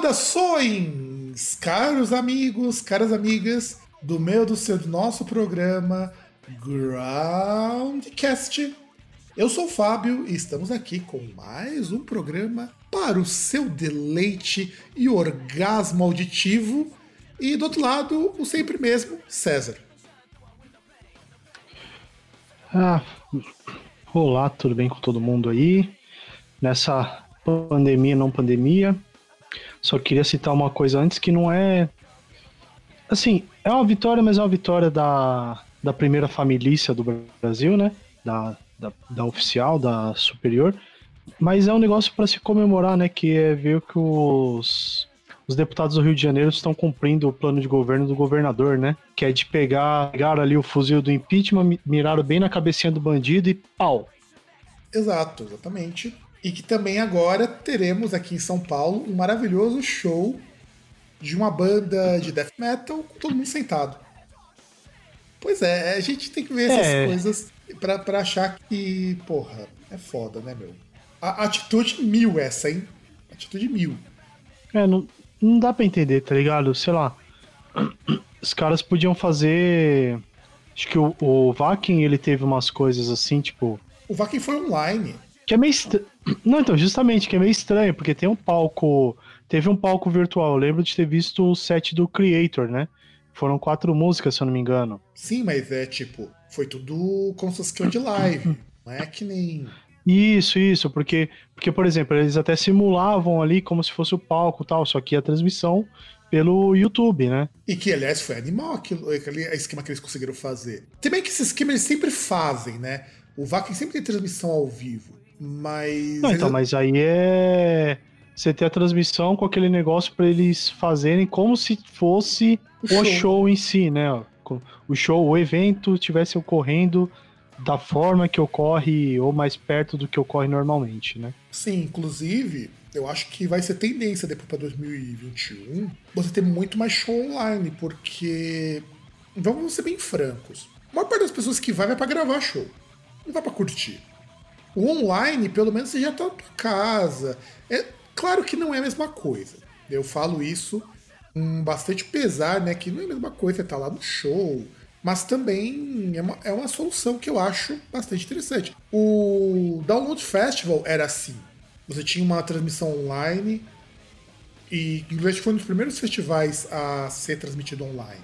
Saudações, caros amigos, caras amigas, do meu, do seu, do nosso programa Groundcast. Eu sou o Fábio e estamos aqui com mais um programa para o seu deleite e orgasmo auditivo. E do outro lado, o sempre mesmo, César. Ah, olá, tudo bem com todo mundo aí? Nessa pandemia, não pandemia. Só queria citar uma coisa antes que não é. Assim, é uma vitória, mas é uma vitória da, da primeira família do Brasil, né? Da, da, da oficial, da superior. Mas é um negócio para se comemorar, né? Que é ver que os, os deputados do Rio de Janeiro estão cumprindo o plano de governo do governador, né? Que é de pegar, pegar ali o fuzil do impeachment, mi- miraram bem na cabecinha do bandido e pau. Exato, exatamente. E que também agora teremos aqui em São Paulo um maravilhoso show de uma banda de death metal com todo mundo sentado. Pois é, a gente tem que ver essas É. coisas pra, pra achar que, porra, é foda, né, meu? A atitude mil essa, hein? Atitude mil. É, não, não dá pra entender, tá ligado? Sei lá. Os caras podiam fazer. Acho que o, o Vakin, ele teve umas coisas assim, tipo. O Vakin foi online. Que é meio estranho. Não, então, justamente, que é meio estranho, porque tem um palco. Teve um palco virtual. Eu lembro de ter visto o set do Creator, né? Foram quatro músicas, se eu não me engano. Sim, mas é tipo, foi tudo como se fosse que de live. Não é que nem. Isso, isso, porque, porque, por exemplo, eles até simulavam ali como se fosse o palco e tal, só que a transmissão pelo YouTube, né? E que, aliás, foi animal aquilo, aquele esquema que eles conseguiram fazer. Bem que esse esquema eles sempre fazem, né? O Vakin sempre tem transmissão ao vivo. Mas. Não, então, mas aí é. Você ter a transmissão com aquele negócio pra eles fazerem como se fosse O o show. show, em si, né? O show, o evento estivesse ocorrendo da forma que ocorre ou mais perto do que ocorre normalmente, né? Sim, inclusive, eu acho que vai ser tendência depois para 2021 você ter muito mais show online, porque. Vamos ser bem francos. A maior parte das pessoas que vai, vai pra gravar show. Não vai pra curtir. O online, pelo menos, você já tá na tua casa. É claro que não é a mesma coisa. Eu falo isso com bastante pesar, né? Que não é a mesma coisa você tá lá no show. Mas também é uma, é uma solução que eu acho bastante interessante. O Download Festival era assim. Você tinha uma transmissão online e inglês foi um dos primeiros festivais a ser transmitido online.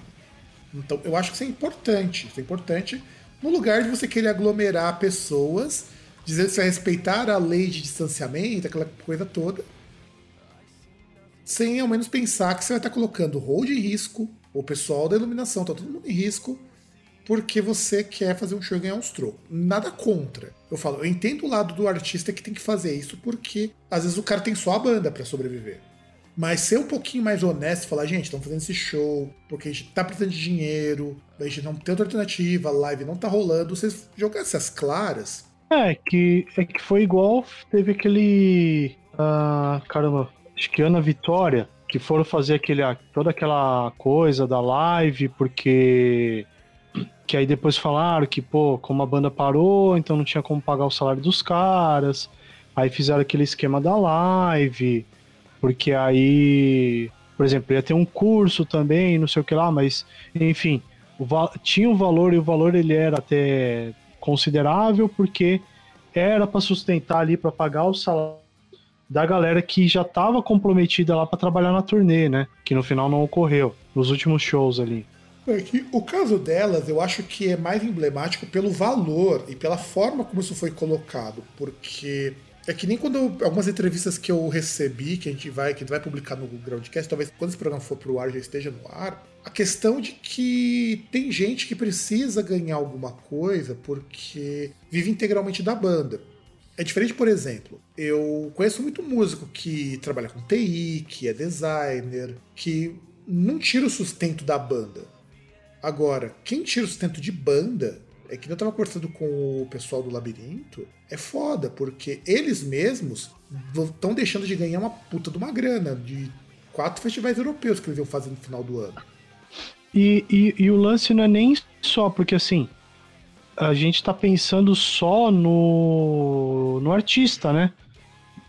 Então, eu acho que isso é importante. Isso é importante no lugar de você querer aglomerar pessoas, dizer que você vai respeitar a lei de distanciamento, aquela coisa toda, sem ao menos pensar que você vai estar colocando o hold em risco, o pessoal da iluminação, tá todo mundo em risco, porque você quer fazer um show e ganhar uns trocos. Nada contra. Eu falo, eu entendo o lado do artista que tem que fazer isso, porque às vezes o cara tem só a banda para sobreviver. Mas ser um pouquinho mais honesto e falar, gente, estamos fazendo esse show porque a gente tá precisando de dinheiro, a gente não tem outra alternativa, a live não tá rolando. Vocês jogassem as claras, É, que, é que foi igual, teve aquele. ah, caramba, acho que Ana Vitória, que foram fazer aquele, toda aquela coisa da live, porque. Que aí depois falaram que, pô, como a banda parou, então não tinha como pagar o salário dos caras. Aí fizeram aquele esquema da live, porque aí, por exemplo, ia ter um curso também, não sei o que lá, mas, enfim, o tinha um valor e o valor ele era até considerável, porque era para sustentar ali, para pagar o salário da galera que já estava comprometida lá para trabalhar na turnê, né? Que no final não ocorreu, nos últimos shows ali. É que o caso delas, eu acho que é mais emblemático pelo valor e pela forma como isso foi colocado, porque é que nem quando eu- algumas entrevistas que eu recebi, que a gente vai, que a gente vai publicar no Groundcast, talvez quando esse programa for pro ar já esteja no ar, a questão de que tem gente que precisa ganhar alguma coisa porque vive integralmente da banda. É diferente, por exemplo, eu conheço muito músico que trabalha com TI, que é designer, que não tira o sustento da banda. Agora, quem tira o sustento de banda é que eu tava conversando com o pessoal do Labirinto, é foda, porque eles mesmos estão deixando de ganhar uma puta de uma grana de quatro festivais europeus que eles iam fazer no final do ano. E, e, e o lance não é nem só, porque assim, a gente tá pensando só no, no artista, né?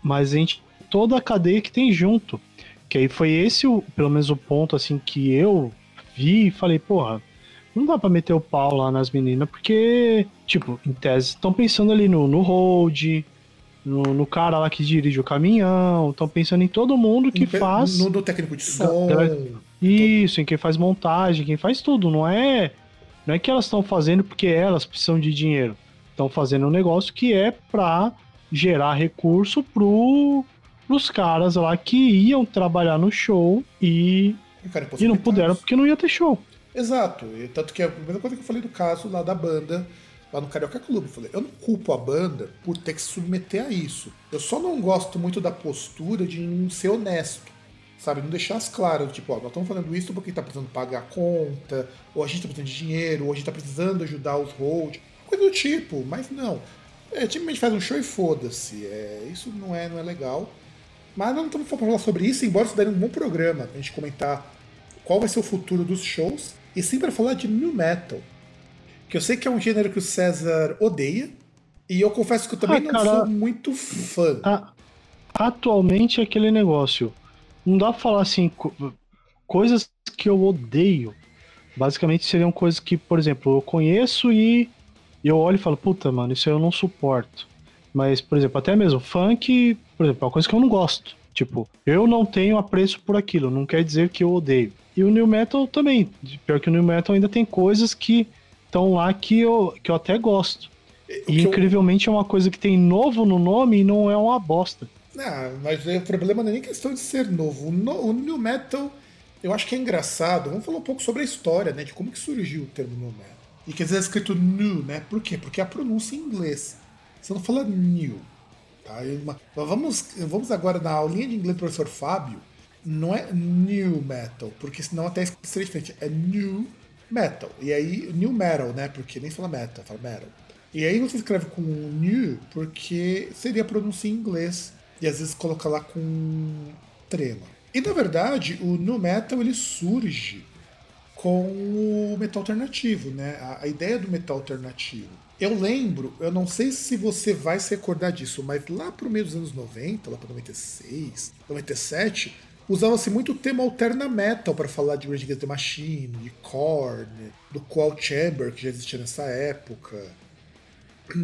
Mas a gente, toda a cadeia que tem junto. Que aí foi esse, o, pelo menos, o ponto assim que eu vi e falei, porra, não dá pra meter o pau lá nas meninas, porque, tipo, em tese, estão pensando ali no, no hold, no, no cara lá que dirige o caminhão, estão pensando em todo mundo que No faz. No, no técnico de som. Isso, em quem faz montagem, quem faz tudo, não é não é que elas estão fazendo porque elas precisam de dinheiro. Estão fazendo um negócio que é pra gerar recurso pro pros caras lá que iam trabalhar no show e, E, e não puderam porque não ia ter show. Exato. E tanto que a mesma coisa que eu falei do caso lá da banda, lá no Carioca Clube. Eu falei, eu não culpo a banda por ter que se submeter a isso. Eu só não gosto muito da postura de não ser honesto. Sabe, não deixar as claras, tipo, ó, nós estamos fazendo isso porque tá precisando pagar a conta, ou a gente tá precisando de dinheiro, ou a gente tá precisando ajudar os hold, coisa do tipo, mas não. É, timidamente faz um show e foda-se. É, isso não é, não é legal. Mas não estamos falar sobre isso, embora isso daria um bom programa pra gente comentar qual vai ser o futuro dos shows, e sim para falar de new metal. Que eu sei que é um gênero que o César odeia, e eu confesso que eu também Ah, não cara. sou muito fã. A- atualmente é aquele negócio. Não dá pra falar assim, co- coisas que eu odeio. Basicamente seriam coisas que, por exemplo, eu conheço e eu olho e falo, puta, mano, isso eu não suporto. Mas, por exemplo, até mesmo funk, por exemplo, é uma coisa que eu não gosto. Tipo, eu não tenho apreço por aquilo, não quer dizer que eu odeio. E o New Metal também. Pior que o New Metal ainda tem coisas que estão lá que eu, que eu até gosto. E que eu- incrivelmente é uma coisa que tem novo no nome e não é uma bosta. Ah, mas o problema não é nem questão de ser novo. O, no, o new metal, eu acho que é engraçado. Vamos falar um pouco sobre a história, né? De como que surgiu o termo new metal. E quer dizer, é escrito new, né? Por quê? Porque é a pronúncia em inglês. Você não fala new. Tá? Uma- vamos, vamos agora na aulinha de inglês do professor Fábio. Não é new metal, porque senão até seria diferente. É new metal. E aí, new metal, né? Porque nem fala metal, fala metal. E aí você escreve com new porque seria a pronúncia em inglês. E às vezes coloca lá com trema. E na verdade, o new metal ele surge com o metal alternativo, né? A, a ideia do metal alternativo. Eu lembro, eu não sei se você vai se recordar disso, mas lá pro meio dos anos 90, lá para 96, 97, usava-se muito o tema alterna metal para falar de Rage Against the Machine, de Korn, do Coal Chamber, que já existia nessa época.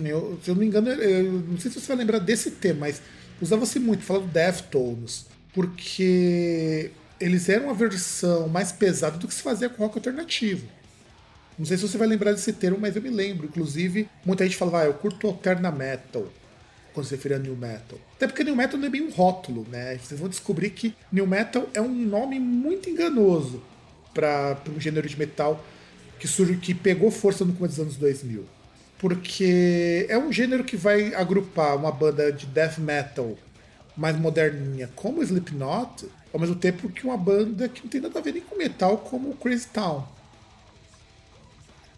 Eu, se eu não me engano, eu não sei se você vai lembrar desse tema, mas usava-se muito, falar do Deftones, porque eles eram uma versão mais pesada do que se fazia com rock alternativo. Não sei se você vai lembrar desse termo, mas eu me lembro. Inclusive, muita gente falava, ah, eu curto alterna metal, quando se referia a new metal. Até porque new metal não é bem um rótulo, né? Vocês vão descobrir que new metal é um nome muito enganoso para um gênero de metal que surge, que pegou força no começo dos anos 2000. Porque é um gênero que vai agrupar uma banda de death metal mais moderninha, como Slipknot, ao mesmo tempo que uma banda que não tem nada a ver nem com metal, como Crazy Town.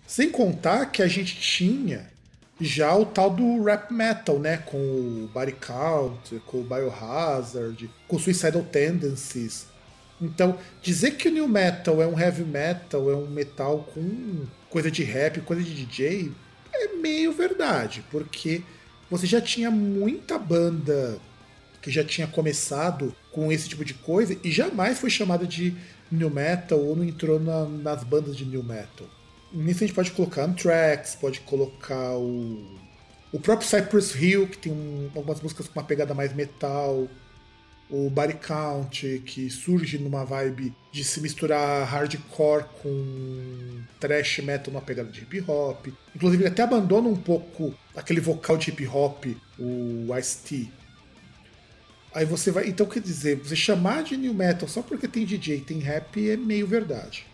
Sem contar que a gente tinha já o tal do rap metal, né? Com o Body Count, com o Biohazard, com Suicidal Tendencies. Então, dizer que o new metal é um heavy metal, é um metal com coisa de rap, coisa de DJ, é meio verdade, porque você já tinha muita banda que já tinha começado com esse tipo de coisa e jamais foi chamada de new metal ou não entrou na- nas bandas de new metal. Nisso a gente pode colocar Anthrax, pode colocar o, o próprio Cypress Hill, que tem um- algumas músicas com uma pegada mais metal. O Body Count, que surge numa vibe de se misturar hardcore com thrash metal numa pegada de hip hop. Inclusive, ele até abandona um pouco aquele vocal de hip hop, o Ice-T. Aí você vai. Então, quer dizer, você chamar de new metal só porque tem DJ tem rap é meio verdade.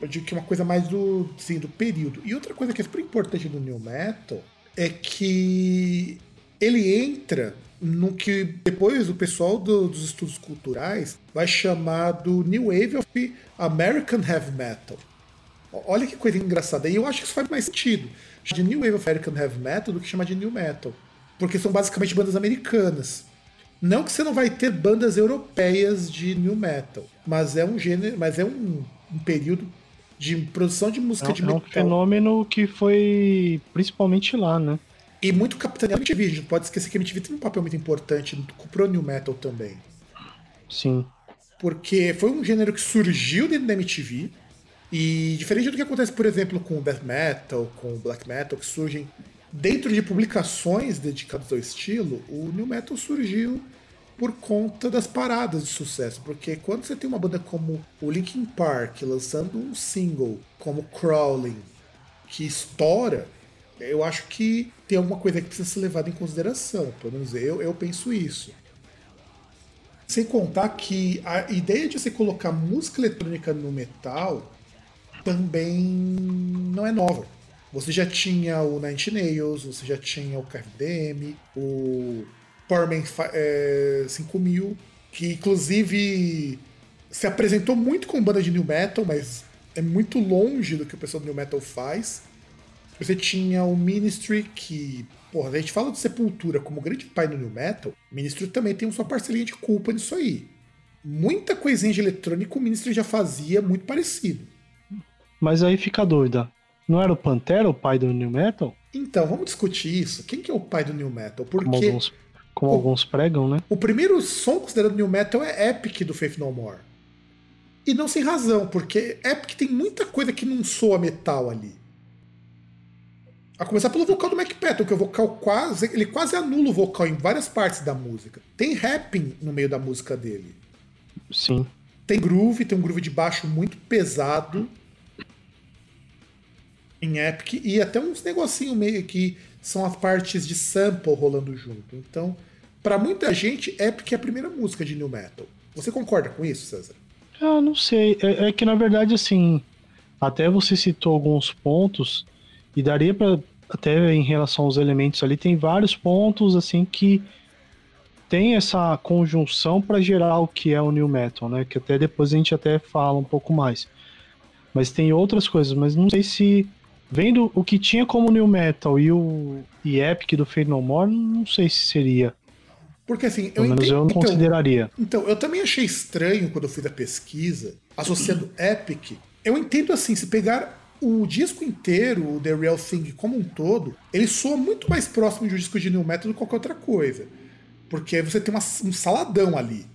Eu digo que é uma coisa mais do, assim, do período. E outra coisa que é super importante do new metal é que ele entra no que depois o pessoal do- dos estudos culturais vai chamar do New Wave of American Heavy Metal. Olha que coisa engraçada. E eu acho que isso faz mais sentido. De New Wave of American Heavy Metal do que chamar de New Metal. Porque são basicamente bandas americanas. Não que você não vai ter bandas europeias de New Metal, mas é um gênero, mas é um, um período de produção de música É, de um- é um metal. fenômeno que foi principalmente lá, né? E muito capitaneado MTV. A gente não pode esquecer que a MTV tem um papel muito importante pro New Metal também. Sim. Porque foi um gênero que surgiu dentro da MTV. E diferente do que acontece, por exemplo, com o Death Metal, com o Black Metal, que surgem dentro de publicações dedicadas ao estilo, o New Metal surgiu por conta das paradas de sucesso. Porque quando você tem uma banda como o Linkin Park lançando um single como Crawling, que estoura, eu acho que tem alguma coisa que precisa ser levada em consideração. Pelo menos eu, eu penso isso. Sem contar que a ideia de você colocar música eletrônica no metal também não é nova. Você já tinha o Nine Nails, você já tinha o KFDM, o Powerman é, 5000, que inclusive se apresentou muito com banda de new metal, mas é muito longe do que o pessoal do new metal faz. Você tinha o Ministry, que, porra, a gente fala de Sepultura como grande pai do New Metal, o Ministry também tem sua parcelinha de culpa nisso aí. Muita coisinha de eletrônico o Ministry já fazia muito parecido. Mas aí fica a dúvida. Não era o Pantera o pai do New Metal? Então, vamos discutir isso. Quem que é o pai do New Metal? Como, Porque alguns, como alguns pregam, né? o primeiro som considerado New Metal é Epic do Faith No More. E não sem razão, porque Epic tem muita coisa que não soa metal ali. A começar pelo vocal do Mac Patton, que o vocal quase. Ele quase anula o vocal em várias partes da música. Tem rapping no meio da música dele. Sim. Tem groove, tem um groove de baixo muito pesado em Epic e até uns negocinho meio que são as partes de sample rolando junto. Então, pra muita gente, Epic é a primeira música de new metal. Você concorda com isso, César? Ah, não sei. É, é que na verdade, assim, até você citou alguns pontos e daria pra até em relação aos elementos ali, tem vários pontos assim que tem essa conjunção para gerar o que é o new metal, né? Que até depois a gente até fala um pouco mais. Mas tem outras coisas, mas não sei se vendo o que tinha como new metal e o e Epic do Fade No More, não sei se seria. Porque assim, eu Pelo menos entendo. eu não então, consideraria. então, eu também achei estranho quando eu fiz a pesquisa, associando Epic. Eu entendo assim, se pegar o disco inteiro, o The Real Thing como um todo, ele soa muito mais próximo de um disco de new metal do que qualquer outra coisa. Porque você tem uma- um saladão ali.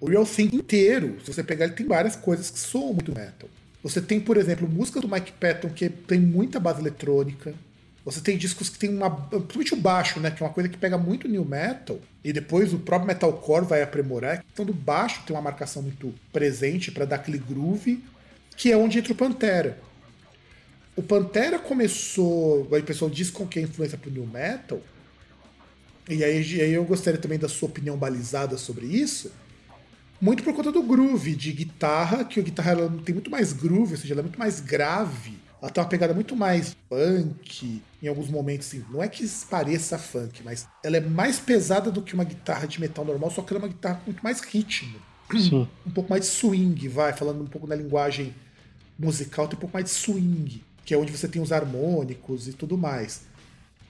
O Real Thing inteiro, se você pegar, ele tem várias coisas que soam muito metal. Você tem, por exemplo, música do Mike Patton que tem muita base eletrônica. Você tem discos que tem uma. Principalmente o baixo, né? Que é uma coisa que pega muito new metal. E depois o próprio metalcore vai aprimorar. A questão do baixo tem uma marcação muito presente para dar aquele groove, que é onde entra o Pantera. O Pantera começou. Aí o pessoal diz com que é influência pro new metal. E aí, e aí eu gostaria também da sua opinião balizada sobre isso. Muito por conta do groove de guitarra, que a guitarra ela tem muito mais groove, ou seja, ela é muito mais grave. Ela tem uma pegada muito mais funk, em alguns momentos, assim, não é que pareça funk, mas ela é mais pesada do que uma guitarra de metal normal, só que ela é uma guitarra com muito mais ritmo. Sim. Um pouco mais de swing, vai, falando um pouco na linguagem musical, tem um pouco mais de swing, que é onde você tem os harmônicos e tudo mais.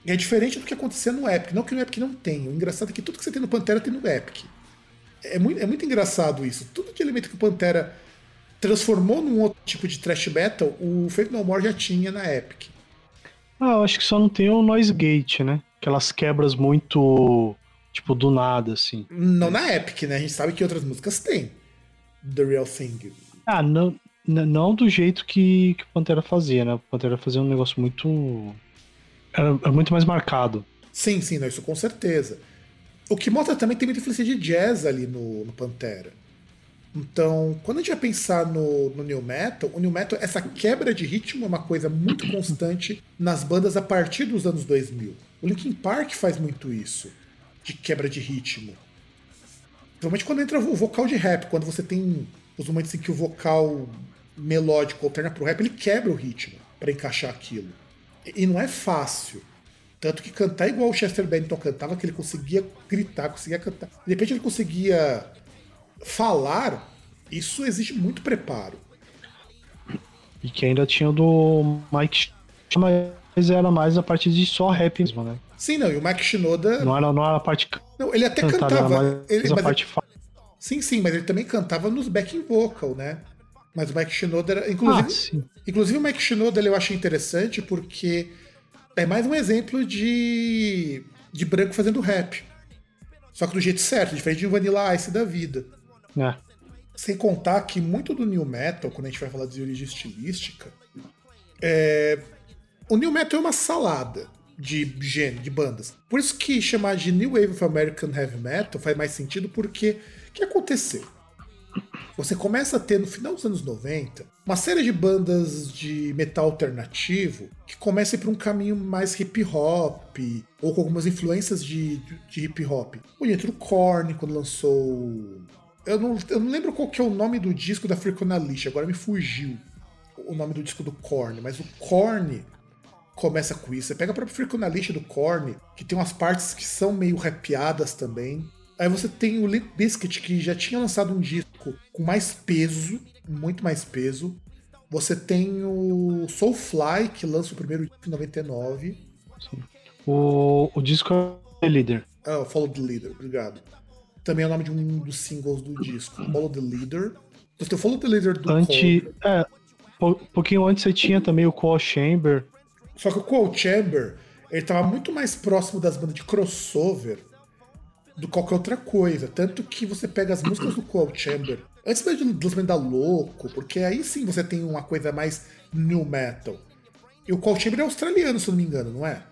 E é diferente do que acontecia no Epic. Não que no Epic não tenha. O engraçado é que tudo que você tem no Pantera tem no Epic. É muito, é muito engraçado isso. Tudo de elemento que o Pantera transformou num outro tipo de thrash metal, o Fake No More já tinha na Epic. Ah, eu acho que só não tem o noise gate, né? Aquelas quebras muito, tipo, do nada, assim. Não na Epic, né? A gente sabe que outras músicas tem. The Real Thing. Ah, não, não do jeito que, que o Pantera fazia, né? O Pantera fazia um negócio muito... Era, era muito mais marcado. Sim, sim, não, isso com certeza. O que mostra também tem muita influência de jazz ali no, no Pantera. Então, quando a gente vai pensar no, no New Metal, o New Metal, essa quebra de ritmo é uma coisa muito constante nas bandas a partir dos anos 2000. O Linkin Park faz muito isso, de quebra de ritmo. Principalmente quando entra o vocal de rap, quando você tem os momentos em que o vocal melódico alterna pro rap, ele quebra o ritmo para encaixar aquilo. E, e não é fácil. Tanto que cantar igual o Chester Bennington cantava, que ele conseguia gritar, conseguia cantar. De repente ele conseguia falar, isso exige muito preparo. E que ainda tinha o do Mike Sh- mas era mais a parte de só rap mesmo, né? Sim, não, e o Mike Shinoda. Não era, não era a parte Não, ele até cantava. Ele, a mas- sim, sim, mas ele também cantava nos backing vocal, né? Mas o Mike Shinoda era. Ah, Inclusive, inclusive o Mike Shinoda eu acho interessante porque é mais um exemplo de, de branco fazendo rap. Só que do jeito certo, diferente de um Vanilla Ice da vida. É. Sem contar que muito do new metal, quando a gente vai falar de origem estilística, é... o new metal é uma salada de gênero, de bandas. Por isso que chamar de New Wave of American Heavy Metal faz mais sentido, porque o que aconteceu? Você começa a ter, no final dos anos 90, uma série de bandas de metal alternativo que começam a ir para um caminho mais hip hop, ou com algumas influências de, de hip hop. O entra o Korn, quando lançou. Eu não, eu não lembro qual que é o nome do disco da Freakonalish, agora me fugiu o nome do disco do Korn, mas o Korn começa com isso. Você pega a própria Freakonalish do Korn, que tem umas partes que são meio rapeadas também. Aí você tem o Limp Bizkit, que já tinha lançado um disco com mais peso, muito mais peso. Você tem o Soulfly, que lança o primeiro disco em 99. O, o disco é The Leader. Ah, o Follow the Leader, obrigado. Também é o nome de um dos singles do disco. Follow the Leader. Você tem o Follow the Leader do Anti, Korn. é, um pouquinho antes você tinha também o Call Chamber. Só que o Cold Chamber, ele tava muito mais próximo das bandas de crossover do que qualquer outra coisa. Tanto que você pega as músicas do Cold Chamber, antes mesmo do lançamento da Louco, porque aí sim você tem uma coisa mais new metal. E o Cold Chamber é australiano, se eu não me engano, não é?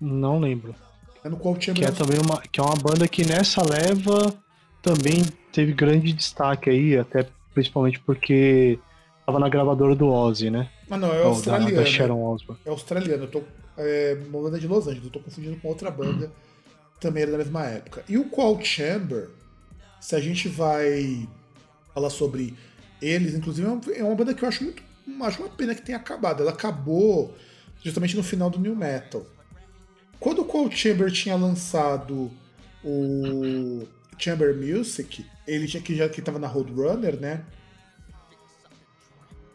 Não lembro. É no Cold Chamber. Que é também uma, que é uma banda que nessa leva também teve grande destaque aí, até principalmente porque tava na gravadora do Ozzy, né? Ah, não, é Ou da, australiano. da Sharon Osbourne. É australiano. Eu tô. É uma banda de Los Angeles, eu tô confundindo com outra banda. Também era da mesma época. E o Cold Chamber, se a gente vai falar sobre eles, inclusive é uma- é uma banda que eu acho muito. Acho uma pena que tenha acabado. Ela acabou justamente no final do New Metal. Quando o Cold Chamber tinha lançado o Chamber Music, ele tinha que já que estava na Roadrunner, né?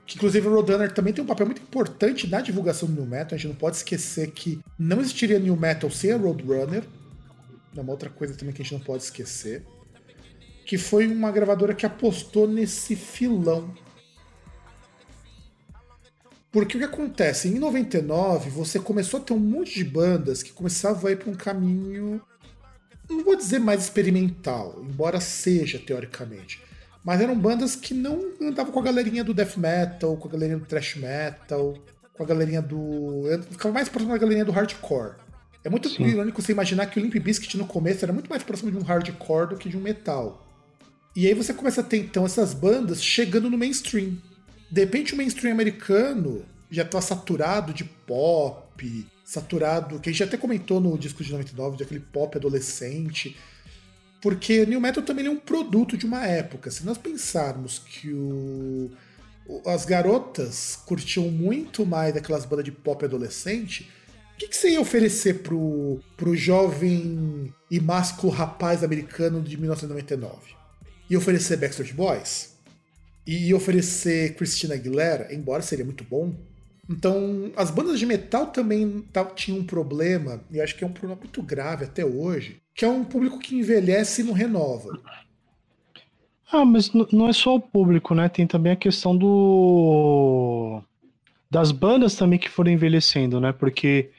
Que inclusive o Roadrunner também tem um papel muito importante na divulgação do New Metal. A gente não pode esquecer que não existiria New Metal sem a Roadrunner. É uma outra coisa também que a gente não pode esquecer. Que foi uma gravadora que apostou nesse filão. Porque o que acontece? Em 99, você começou a ter um monte de bandas que começavam a ir para um caminho. Não vou dizer mais experimental, embora seja teoricamente. Mas eram bandas que não andavam com a galerinha do death metal, com a galerinha do thrash metal, com a galerinha do. Ficava mais próximo da galerinha do hardcore. É muito Sim. irônico você imaginar que o Limp Bizkit no começo era muito mais próximo de um hardcore do que de um metal. E aí você começa a ter então essas bandas chegando no mainstream. De repente o mainstream americano já tá saturado de pop, saturado, que a gente até comentou no disco de 99, de aquele pop adolescente. Porque New Metal também é um produto de uma época. Se nós pensarmos que o, as garotas curtiam muito mais aquelas bandas de pop adolescente, que, que você ia oferecer pro, pro jovem e másculo rapaz americano de 1999? Ia oferecer Backstreet Boys? E ia oferecer Christina Aguilera, embora seria muito bom. Então, as bandas de metal também tinham um problema, e acho que é um problema muito grave até hoje, que é um público que envelhece e não renova. Ah, mas não é só o público, né? Tem também a questão do das bandas também que foram envelhecendo, né? Porque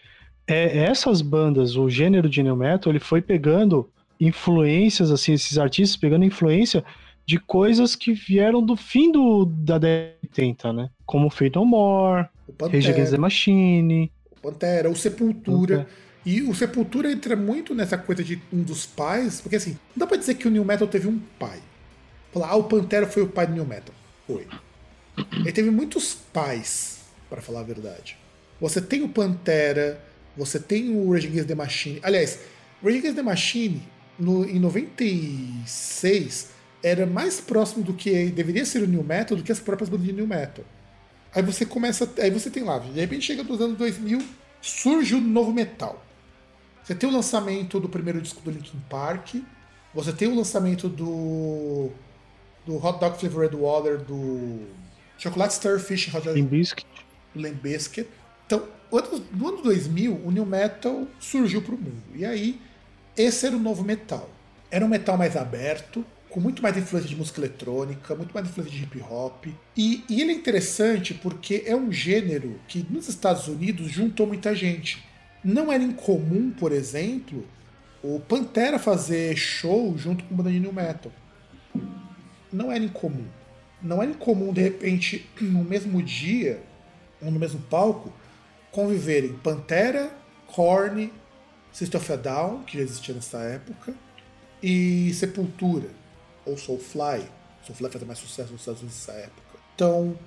é, essas bandas, o gênero de new metal, ele foi pegando influências, assim, esses artistas pegando influência de coisas que vieram do fim do, da década de 80, né? Como Fate No More, O Rage Against the Pantera, Machine. o, Pantera, o Sepultura. E o Sepultura entra muito nessa coisa de um dos pais, porque assim, não dá pra dizer que o New Metal teve um pai. Falar, ah, o Pantera foi o pai do New Metal. Foi. Ele teve muitos pais, para falar a verdade. Você tem o Pantera, você tem o Rage Against the Machine. Aliás, Rage Against the Machine, no, em 96, era mais próximo do que deveria ser o New Metal do que as próprias bandas de New Metal. Aí você começa. Aí você tem lá, de repente chega nos anos 2000, surge o novo metal. Você tem o lançamento do primeiro disco do Linkin Park, você tem o lançamento do. do Hot Dog Flavored Water, do Chocolate Starfish Hot Dog Limp Limp Bizkit. Então, o no ano 2000, o New Metal surgiu para o mundo. E aí, esse era o novo metal. Era um metal mais aberto, com muito mais influência de música eletrônica, muito mais influência de hip hop. E, e ele é interessante porque é um gênero que nos Estados Unidos juntou muita gente. Não era incomum, por exemplo, o Pantera fazer show junto com banda de New Metal. Não era incomum. Não era incomum, de repente, no mesmo dia, ou no mesmo palco, conviverem Pantera, Korn, System of a Down, que já existia nessa época, e Sepultura, ou Soulfly. Soulfly fazia mais sucesso nos Estados Unidos nessa época. Então,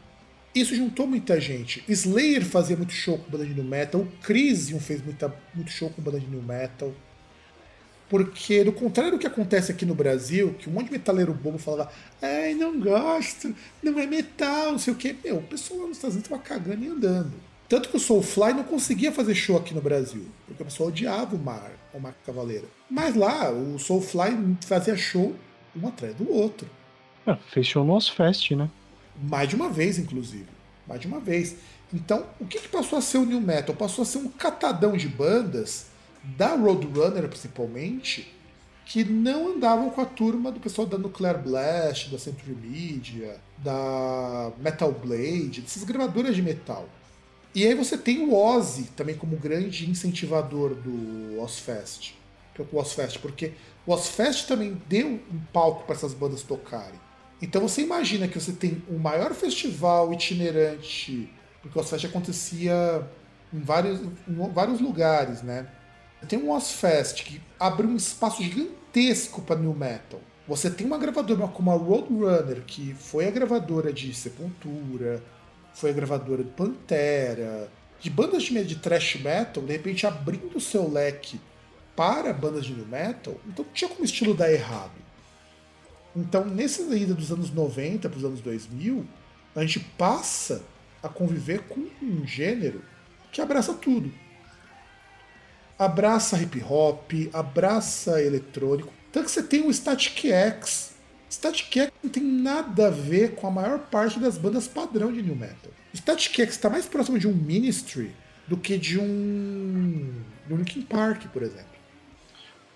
isso juntou muita gente. Slayer fazia muito show com banda de new metal, o Crisium fez muita, muito show com banda de new metal. Porque, do contrário do que acontece aqui no Brasil, que um monte de metaleiro bobo falava, ai, não gosto, não é metal, não sei o quê. Meu, o pessoal lá nos Estados Unidos tava cagando e andando. Tanto que o Soulfly não conseguia fazer show aqui no Brasil, porque o pessoal odiava o Mar, o Marco Cavaleira. Mas lá, o Soulfly fazia show um atrás do outro. Ah, fechou no Ozfest, né? Mais de uma vez, inclusive. Mais de uma vez. Então, o que, que passou a ser o New Metal? Passou a ser um catadão de bandas, da Roadrunner principalmente, que não andavam com a turma do pessoal da Nuclear Blast, da Century Media, da Metal Blade, dessas gravadoras de metal. E aí você tem o Ozzy também como grande incentivador do Ozfest. O Ozfest, porque o Ozfest também deu um palco para essas bandas tocarem. Então você imagina que você tem o maior festival itinerante, porque o Ozfest acontecia em vários, em vários lugares, né? Tem um Ozfest que abre um espaço gigantesco para new metal. Você tem uma gravadora como a Roadrunner, que foi a gravadora de Sepultura, foi a gravadora do Pantera, de bandas de, de thrash metal, de repente abrindo o seu leque para bandas de new metal, então não tinha como estilo dar errado. Então, nessa ida dos anos 90 para os anos 2000, a gente passa a conviver com um gênero que abraça tudo. Abraça hip hop, abraça eletrônico. Tanto que você tem o Static X. Static X não tem nada a ver com a maior parte das bandas padrão de new metal. Static X está mais próximo de um Ministry do que de um, de um Linkin Park, por exemplo.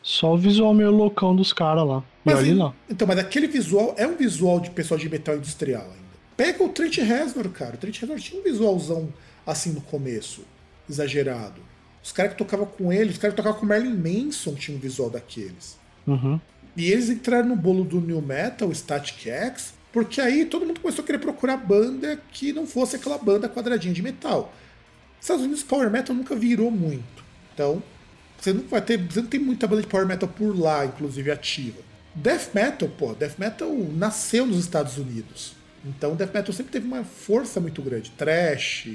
Só o visual meio loucão dos caras lá. E Mas, olha lá. Então, mas aquele visual é um visual de pessoal de metal industrial ainda. Pega o Trent Reznor, cara. O Trent Reznor tinha um visualzão assim no começo, exagerado. Os caras que tocavam com ele, os caras que tocavam com Marilyn Manson tinham um visual daqueles. Uhum. E eles entraram no bolo do New Metal, Static X, porque aí todo mundo começou a querer procurar banda que não fosse aquela banda quadradinha de metal. Estados Unidos, Power Metal nunca virou muito. Então, você não vai ter. Você não tem muita banda de Power Metal por lá, inclusive ativa. Death Metal, pô, Death Metal nasceu nos Estados Unidos. Então, Death Metal sempre teve uma força muito grande. Trash,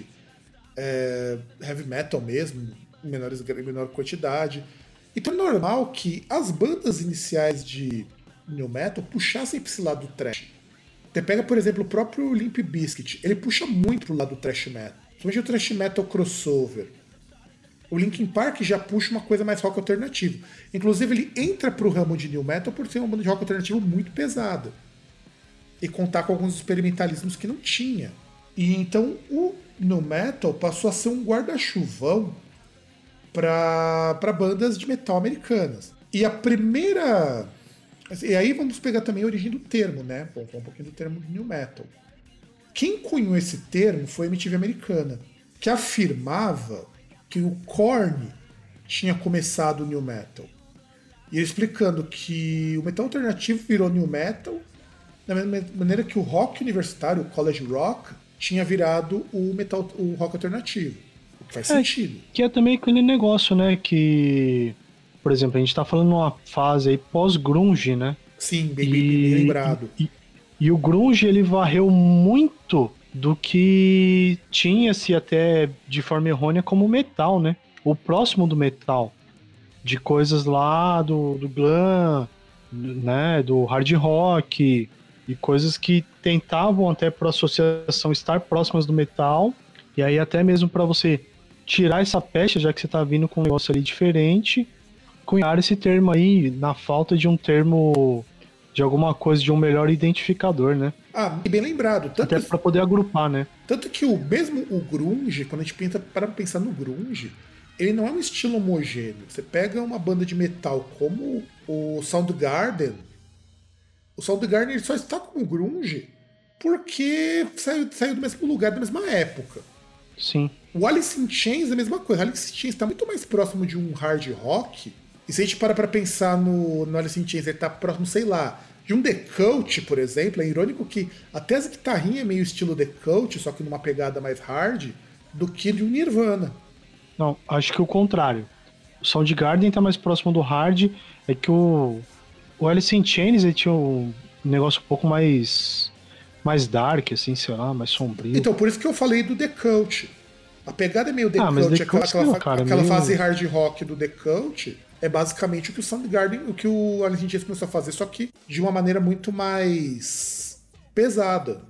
é, heavy metal mesmo, em menor quantidade. Então é normal que as bandas iniciais de new metal puxassem para esse lado do trash. Você pega, por exemplo, o próprio Limp Bizkit, ele puxa muito pro lado do trash metal. Principalmente o trash metal crossover. O Linkin Park já puxa uma coisa mais rock alternativo. Inclusive, ele entra pro ramo de new metal por ser uma banda de rock alternativo muito pesada. E contar com alguns experimentalismos que não tinha. E então o no metal passou a ser um guarda-chuvão para bandas de metal americanas. E a primeira. E aí vamos pegar também a origem do termo, né? Vamos falar um pouquinho do termo new metal. Quem cunhou esse termo foi a MTV americana, que afirmava que o Korn tinha começado o new metal. E explicando que o metal alternativo virou new metal da mesma maneira que o rock universitário, o college rock, tinha virado o metal, o rock alternativo. Faz É. sentido. Que é também aquele negócio, né? Que, por exemplo, a gente tá falando numa fase aí pós-grunge, né? Sim, bem, bem- bem E, lembrado. e, e o grunge ele varreu muito do que tinha-se até de forma errônea como metal, né? O próximo do metal. De coisas lá do, do glam, né? Do hard rock e coisas que tentavam até por associação estar próximas do metal. E aí até mesmo para você tirar essa pecha, já que você tá vindo com um negócio ali diferente, cunhar esse termo aí na falta de um termo de alguma coisa, de um melhor identificador, né? Ah, bem lembrado. Tanto, Até para poder agrupar, né? tanto que o mesmo o grunge, quando a gente pensa para pensar no grunge, ele não é um estilo homogêneo. Você pega uma banda de metal como o Soundgarden, o Soundgarden ele só está como grunge porque saiu, saiu do mesmo lugar, da mesma época. Sim. O Alice in Chains é a mesma coisa. Alice in Chains está muito mais próximo de um hard rock. E se a gente para pra pensar no, no Alice in Chains, ele tá próximo, sei lá, de um The Cult, por exemplo. É irônico que até as guitarrinhas é meio estilo The Cult, só que numa pegada mais hard, do que de um Nirvana. Não, acho que o contrário. O Soundgarden tá mais próximo do hard, é que o, o Alice in Chains ele tinha um negócio um pouco mais mais dark, assim, sei lá, mais sombrio. Então, por isso que eu falei do The Cult. A pegada é meio The Ah, Cult, aquela, aquela, não, cara, aquela meio- fase hard rock do The Cult é basicamente o que o Soundgarden, o que o Alice in Chains começou a fazer, só que de uma maneira muito mais pesada.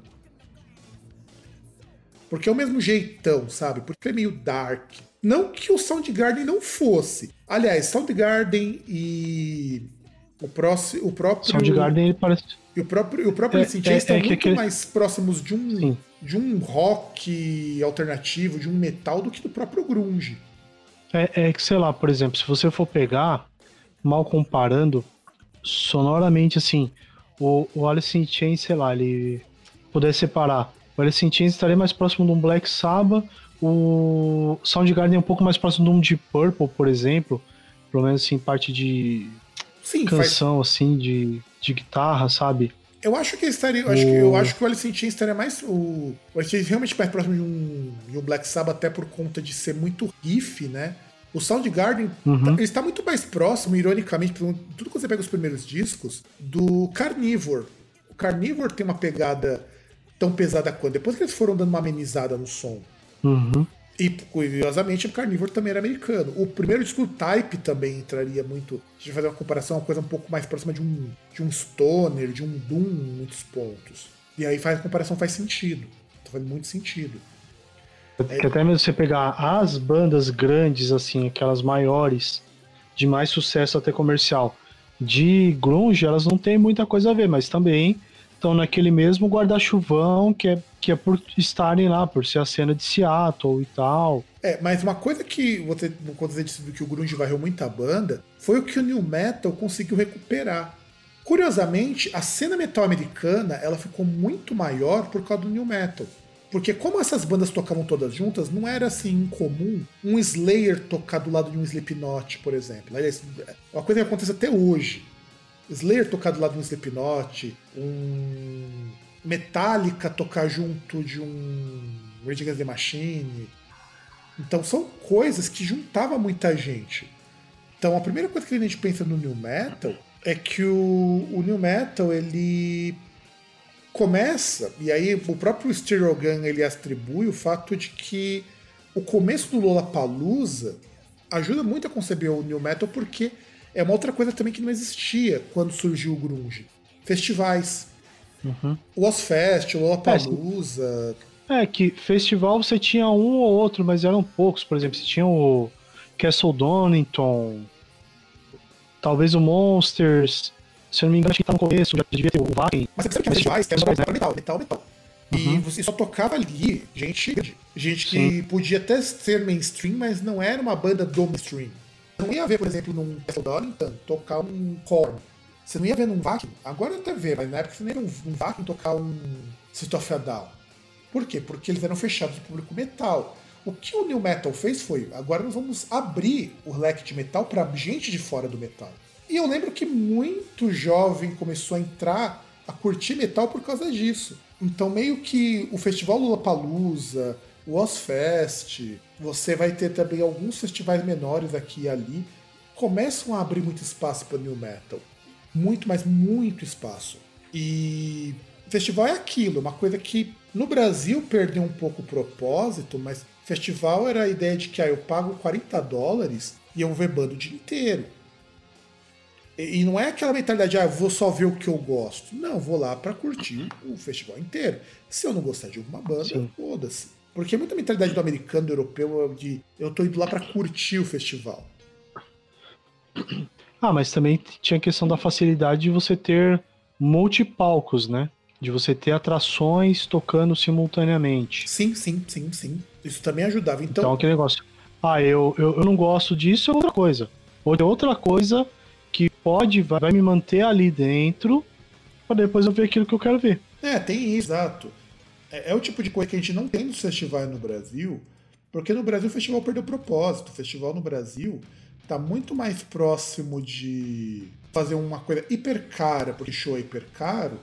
Porque é o mesmo jeitão, sabe? Porque é meio dark. Não que o Soundgarden não fosse. Aliás, Soundgarden e o, próximo, o próprio Soundgarden ele parece e o próprio, o próprio É, Alice in é- Chains é estão que muito aquele- mais próximos de um, Sim. de um rock alternativo, de um metal, do que do próprio grunge. É, é que, sei lá, por exemplo, se você for pegar, mal comparando, sonoramente, assim, o, o Alice in Chains, sei lá, ele puder separar, o Alice in Chains estaria mais próximo de um Black Sabbath, o Soundgarden é um pouco mais próximo de um Deep Purple, por exemplo, pelo menos, assim, parte de Sim, faz, canção, assim, de, de guitarra, sabe? eu acho que estaria. Eu acho, que, eu O- acho que o Alice in Chains estaria mais. O, o Alice in Chains realmente mais próximo de um, de um Black Sabbath, até por conta de ser muito riff, né? O Soundgarden Uhum. tá- está muito mais próximo, ironicamente, tudo que você pega os primeiros discos, do Carnivore. O Carnivore tem uma pegada tão pesada quanto. Depois que eles foram dando uma amenizada no som. Uhum. E, curiosamente, o Carnivore também era americano. O primeiro disco Type também entraria muito. Se a gente fazer uma comparação, uma coisa um pouco mais próxima de um, de um Stoner, de um Doom em muitos pontos. E aí faz, a comparação faz sentido. Faz muito sentido. Que até mesmo você pegar as bandas grandes, assim, aquelas maiores, de mais sucesso até comercial, de grunge, elas não têm muita coisa a ver, mas também estão naquele mesmo guarda-chuvão que é, que é por estarem lá, por ser a cena de Seattle e tal. É, mas uma coisa que você, quando você disse que o Grunge varreu muita banda, foi o que o New Metal conseguiu recuperar. Curiosamente, a cena metal americana ela ficou muito maior por causa do New Metal. Porque como essas bandas tocavam todas juntas, não era assim incomum um Slayer tocar do lado de um Slipknot, por exemplo. Aliás, é uma coisa que acontece até hoje. Slayer tocar do lado de um Slipknot, um Metallica tocar junto de um Rage Against the Machine. Então são coisas que juntavam muita gente. Então a primeira coisa que a gente pensa no New Metal é que o, o New Metal ele começa, e aí o próprio Stereo Gun ele atribui o fato de que o começo do Lollapalooza ajuda muito a conceber o New Metal porque é uma outra coisa também que não existia quando surgiu o grunge. Festivais. O Ozfest, o Lollapalooza, É, que festival você tinha um ou outro, mas eram poucos. Por exemplo, você tinha o Castle Donington, talvez o Monsters. Se eu não me engano, acho que tá no começo, já devia ter o Wacken. Mas você percebe que festivais era só metal, metal, metal. E você só tocava ali gente. Gente que Sim. podia até ser mainstream, mas não era uma banda do mainstream. Não ia ver, por exemplo, num Castle Donington tocar um Korn. Você não ia ver num Vacuum. Agora até vê, mas na época você não ia ver num, num Vacuum tocar um System Down. Por quê? Porque eles eram fechados do público metal. O que o New Metal fez foi, agora nós vamos abrir o leque de metal para gente de fora do metal. E eu lembro que muito jovem começou a entrar a curtir metal por causa disso. Então meio que o festival Lollapalooza, o Ozfest, você vai ter também alguns festivais menores aqui e ali, começam a abrir muito espaço para New Metal. Muito, mas muito espaço. E festival é aquilo, uma coisa que no Brasil perdeu um pouco o propósito, mas festival era a ideia de que ah, eu pago 40 dólares e eu vou ver banda o dia inteiro. E, não é aquela mentalidade, ah, eu vou só ver o que eu gosto. Não, vou lá para curtir o festival inteiro. Se eu não gostar de alguma banda, foda-se. Porque é muita mentalidade do americano, do europeu, de eu tô indo lá para curtir o festival. Ah, mas também tinha a questão da facilidade de você ter multipalcos, né? De você ter atrações tocando simultaneamente. Sim, sim, sim, sim. Isso também ajudava. Então, Então, aquele negócio. Ah, eu, eu, eu não gosto disso, é outra coisa. Ou é outra coisa que pode, vai, vai me manter ali dentro, pra depois eu ver aquilo que eu quero ver. é, tem isso, exato. É, é o tipo de coisa que a gente não tem nos festivais no Brasil, porque no Brasil o festival perdeu propósito. O festival no Brasil tá muito mais próximo de fazer uma coisa hiper cara, porque show é hiper caro,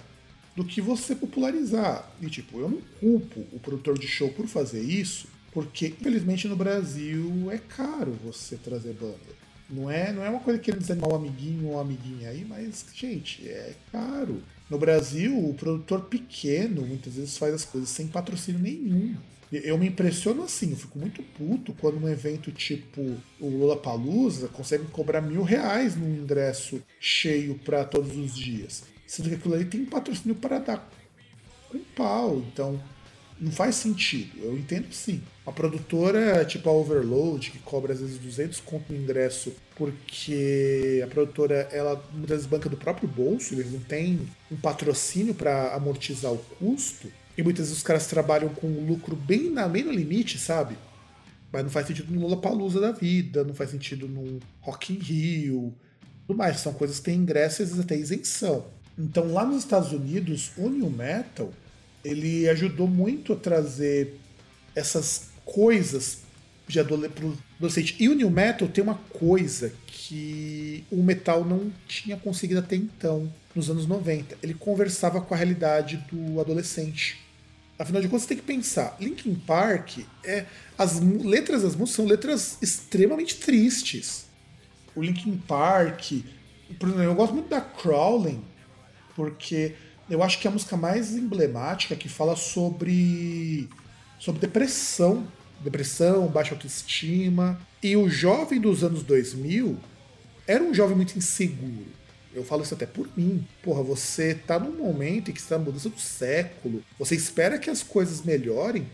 do que você popularizar. E tipo, eu não culpo o produtor de show por fazer isso, porque infelizmente no Brasil é caro você trazer banda. Não é, não é uma coisa querendo desanimar um amiguinho ou uma amiguinha aí, mas, gente, é caro. No Brasil, o produtor pequeno muitas vezes faz as coisas sem patrocínio nenhum. Eu me impressiono assim, eu fico muito puto quando um evento tipo o Lollapalooza consegue cobrar mil reais num ingresso cheio para todos os dias. Sendo que aquilo ali tem patrocínio para dar com pau. Então, não faz sentido. Eu entendo sim. A produtora, tipo a Overload, que cobra às vezes 200 conto no ingresso, porque a produtora, ela muitas vezes banca do próprio bolso, eles não têm um patrocínio para amortizar o custo. E muitas vezes os caras trabalham com um lucro bem, na, bem no limite, sabe? Mas não faz sentido no Lollapalooza da vida, não faz sentido no Rock in Rio, tudo mais. São coisas que têm ingresso e às vezes até isenção. Então lá nos Estados Unidos, o New Metal, ele ajudou muito a trazer essas coisas de adolescente. E o New Metal tem uma coisa que o metal não tinha conseguido até então, nos anos 90. Ele conversava com a realidade do adolescente. Afinal de contas, você tem que pensar. Linkin Park, é, as letras das músicas são letras extremamente tristes. O Linkin Park, eu gosto muito da Crawling, porque eu acho que é a música mais emblemática que fala sobre, sobre depressão. Depressão, baixa autoestima. E o jovem dos anos 2000 era um jovem muito inseguro. Eu falo isso até por mim. Porra, você tá num momento em que está na mudança do século. Você espera que as coisas melhorem.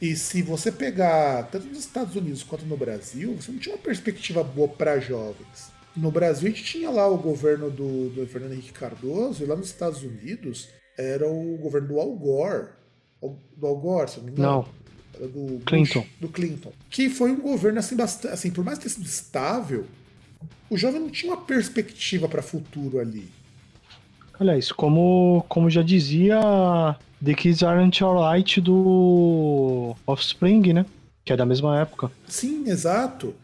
E se você pegar, tanto nos Estados Unidos quanto no Brasil, você não tinha uma perspectiva boa para jovens. No Brasil, a gente tinha lá o governo do, do Fernando Henrique Cardoso, e lá nos Estados Unidos era o governo do Al Gore. Do Al Gore, se não me engano. Não. Era do Bush, Clinton. do Clinton. Que foi um governo assim, bastante, assim, por mais ter sido estável, o jovem não tinha uma perspectiva para futuro ali. Aliás, como, como já dizia The Kids Aren't Alright do Offspring, né? Que é da mesma época. Sim, exato.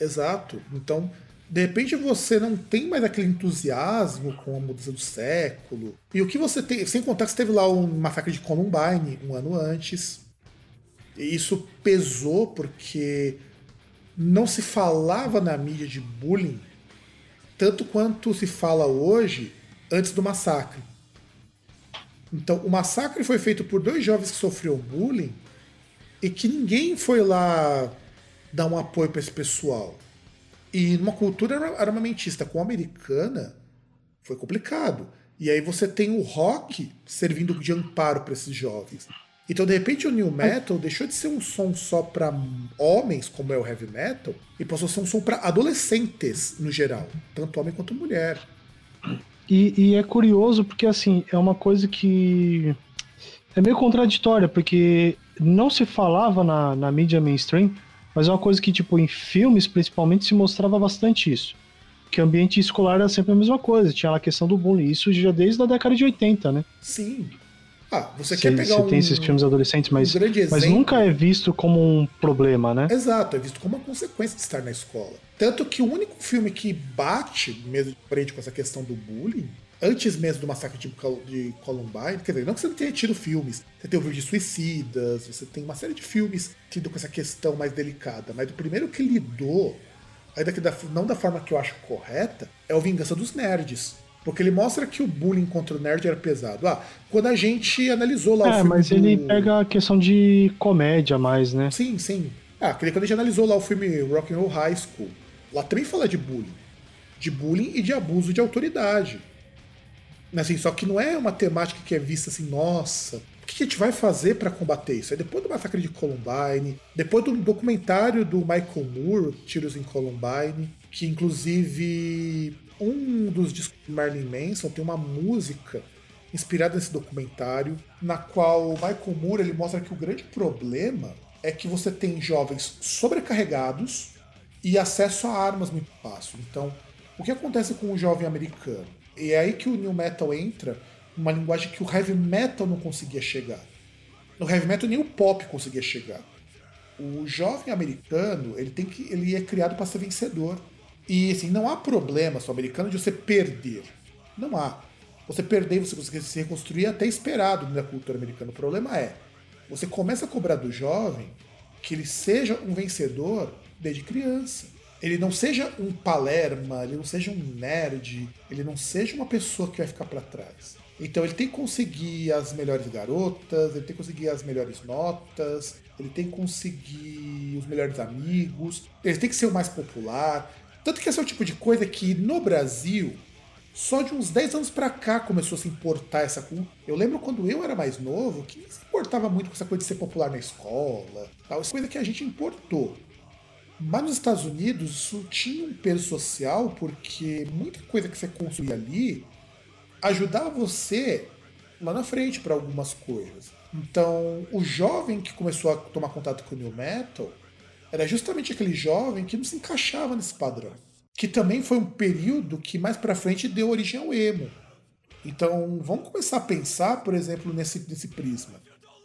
Exato. Então, de repente você não tem mais aquele entusiasmo com a mudança do século. E o que você tem, sem contar que você teve lá um massacre de Columbine um ano antes. E isso pesou porque não se falava na mídia de bullying tanto quanto se fala hoje antes do massacre. Então, o massacre foi feito por dois jovens que sofriam bullying e que ninguém foi lá dar um apoio para esse pessoal. E numa cultura armamentista como a americana, foi complicado. E aí você tem o rock servindo de amparo para esses jovens. Então, de repente, o new metal deixou de ser um som só para homens, como é o heavy metal, e passou a ser um som para adolescentes no geral, tanto homem quanto mulher. E, e é curioso porque, assim, é uma coisa que é meio contraditória, porque não se falava na, na mídia mainstream, mas é uma coisa que, tipo, em filmes, principalmente, se mostrava bastante isso. Que ambiente escolar era sempre a mesma coisa, tinha lá a questão do bullying, isso já desde a década de 80, né? Sim. Ah, você quer pegar um, tem esses filmes adolescentes, mas, um mas nunca é visto como um problema, né? Exato, é visto como uma consequência de estar na escola. Tanto que o único filme que bate mesmo de frente com essa questão do bullying antes mesmo do massacre de, de Columbine, quer dizer, não que você não tenha tido filmes, você tem o Virgem Suicidas, você tem uma série de filmes que lidam com essa questão mais delicada, mas o primeiro que lidou, ainda que da- não da forma que eu acho correta, é o Vingança dos Nerds. Porque ele mostra que o bullying contra o nerd era pesado. Ah, quando a gente analisou lá o É, filme mas do... ele pega a questão de comédia mais, né? Sim, sim. Ah, quando a gente analisou lá o filme Rock and Roll High School, lá também fala de bullying. De bullying e de abuso de autoridade. Mas, Assim, só que não é uma temática que é vista assim, nossa, o que a gente vai fazer para combater isso? É depois do massacre de Columbine, depois do documentário do Michael Moore, Tiros em Columbine, que inclusive um dos discos de Marilyn Manson tem uma música inspirada nesse documentário, na qual o Michael Moore ele mostra que o grande problema é que você tem jovens sobrecarregados e acesso a armas muito fácil. Então, o que acontece com o jovem americano? E é aí que o new metal entra, uma linguagem que o heavy metal não conseguia chegar. No heavy metal nem o pop conseguia chegar. O jovem americano, ele tem que ele é criado para ser vencedor. E assim, não há problema só americano de você perder. Não há. Você perder, você conseguir se reconstruir é até esperado na cultura americana. O problema é, você começa a cobrar do jovem que ele seja um vencedor desde criança. Ele não seja um palerma, ele não seja um nerd, ele não seja uma pessoa que vai ficar para trás. Então ele tem que conseguir as melhores garotas, ele tem que conseguir as melhores notas, ele tem que conseguir os melhores amigos, ele tem que ser o mais popular. Tanto que esse é o tipo de coisa que no Brasil, só de uns 10 anos pra cá começou a se importar essa cultura. Eu lembro quando eu era mais novo, que se importava muito com essa coisa de ser popular na escola, tal, essa coisa que a gente importou. Mas nos Estados Unidos isso tinha um peso social porque muita coisa que você construía ali ajudava você lá na frente para algumas coisas. Então, o jovem que começou a tomar contato com o new metal era justamente aquele jovem que não se encaixava nesse padrão. Que também foi um período que mais para frente deu origem ao emo. Então, vamos começar a pensar, por exemplo, nesse, nesse prisma.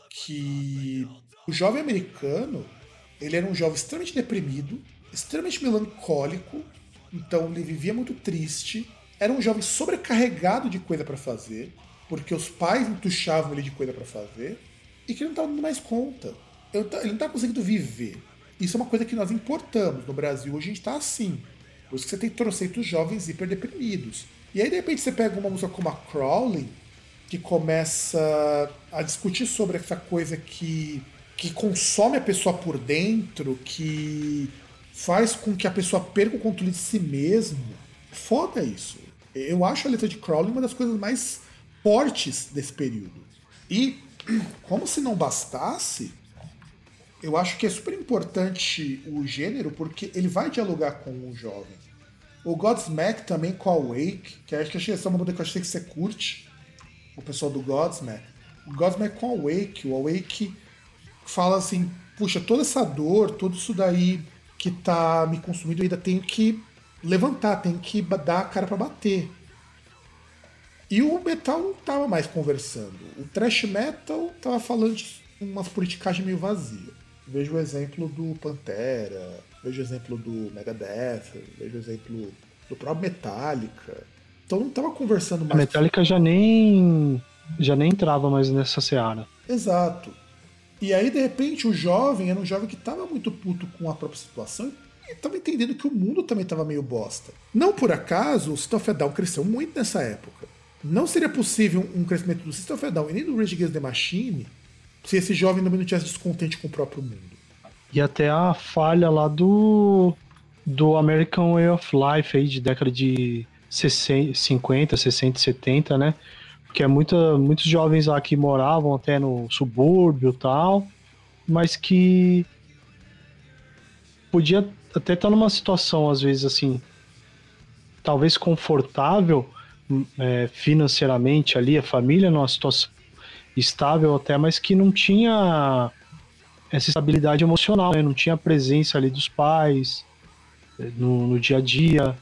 Que o jovem americano, ele era um jovem extremamente deprimido, extremamente melancólico, então ele vivia muito triste, era um jovem sobrecarregado de coisa para fazer, porque os pais entuchavam ele de coisa para fazer, e que ele não estava dando mais conta. Ele não está conseguindo viver. Isso é uma coisa que nós importamos. No Brasil, hoje a gente está assim. Por isso que você tem troceitos jovens hiperdeprimidos. E aí, de repente, você pega uma música como a Crawling, que começa a discutir sobre essa coisa que, que consome a pessoa por dentro, que faz com que a pessoa perca o controle de si mesmo. Foda isso. Eu acho a letra de Crawling uma das coisas mais fortes desse período. E, como se não bastasse, eu acho que é super importante o gênero porque ele vai dialogar com o jovem. O Godsmack também com a Wake, que acho que essa é uma música que eu achei que você curte, o pessoal do Godsmack. O Godsmack com a Wake, o Awake fala assim, puxa, toda essa dor, tudo isso daí que tá me consumindo, eu ainda tenho que levantar, tenho que dar a cara pra bater. E o metal não tava mais conversando. O thrash metal tava falando de umas politicagens meio vazias. Vejo o exemplo do Pantera, vejo o exemplo do Megadeth, vejo o exemplo do próprio Metallica. Então não tava conversando A mais. Metallica já nem já nem entrava mais nessa seara. Exato. E aí, de repente, o jovem era um jovem que tava muito puto com a própria situação e tava entendendo que o mundo também tava meio bosta. Não por acaso, o System Down cresceu muito nessa época. Não seria possível um crescimento do System Down e nem do Rage Against the Machine se esse jovem também não tivesse descontente com o próprio mundo. E até a falha lá do do American Way of Life aí de década de 60, 50, 60, 70, né? Porque é muita, muitos jovens lá que moravam até no subúrbio tal, mas que podia até estar numa situação, às vezes, assim, talvez confortável é, financeiramente ali, a família numa situação estável até, mas que não tinha essa estabilidade emocional, né? não tinha a presença ali dos pais eh, no, no dia a dia.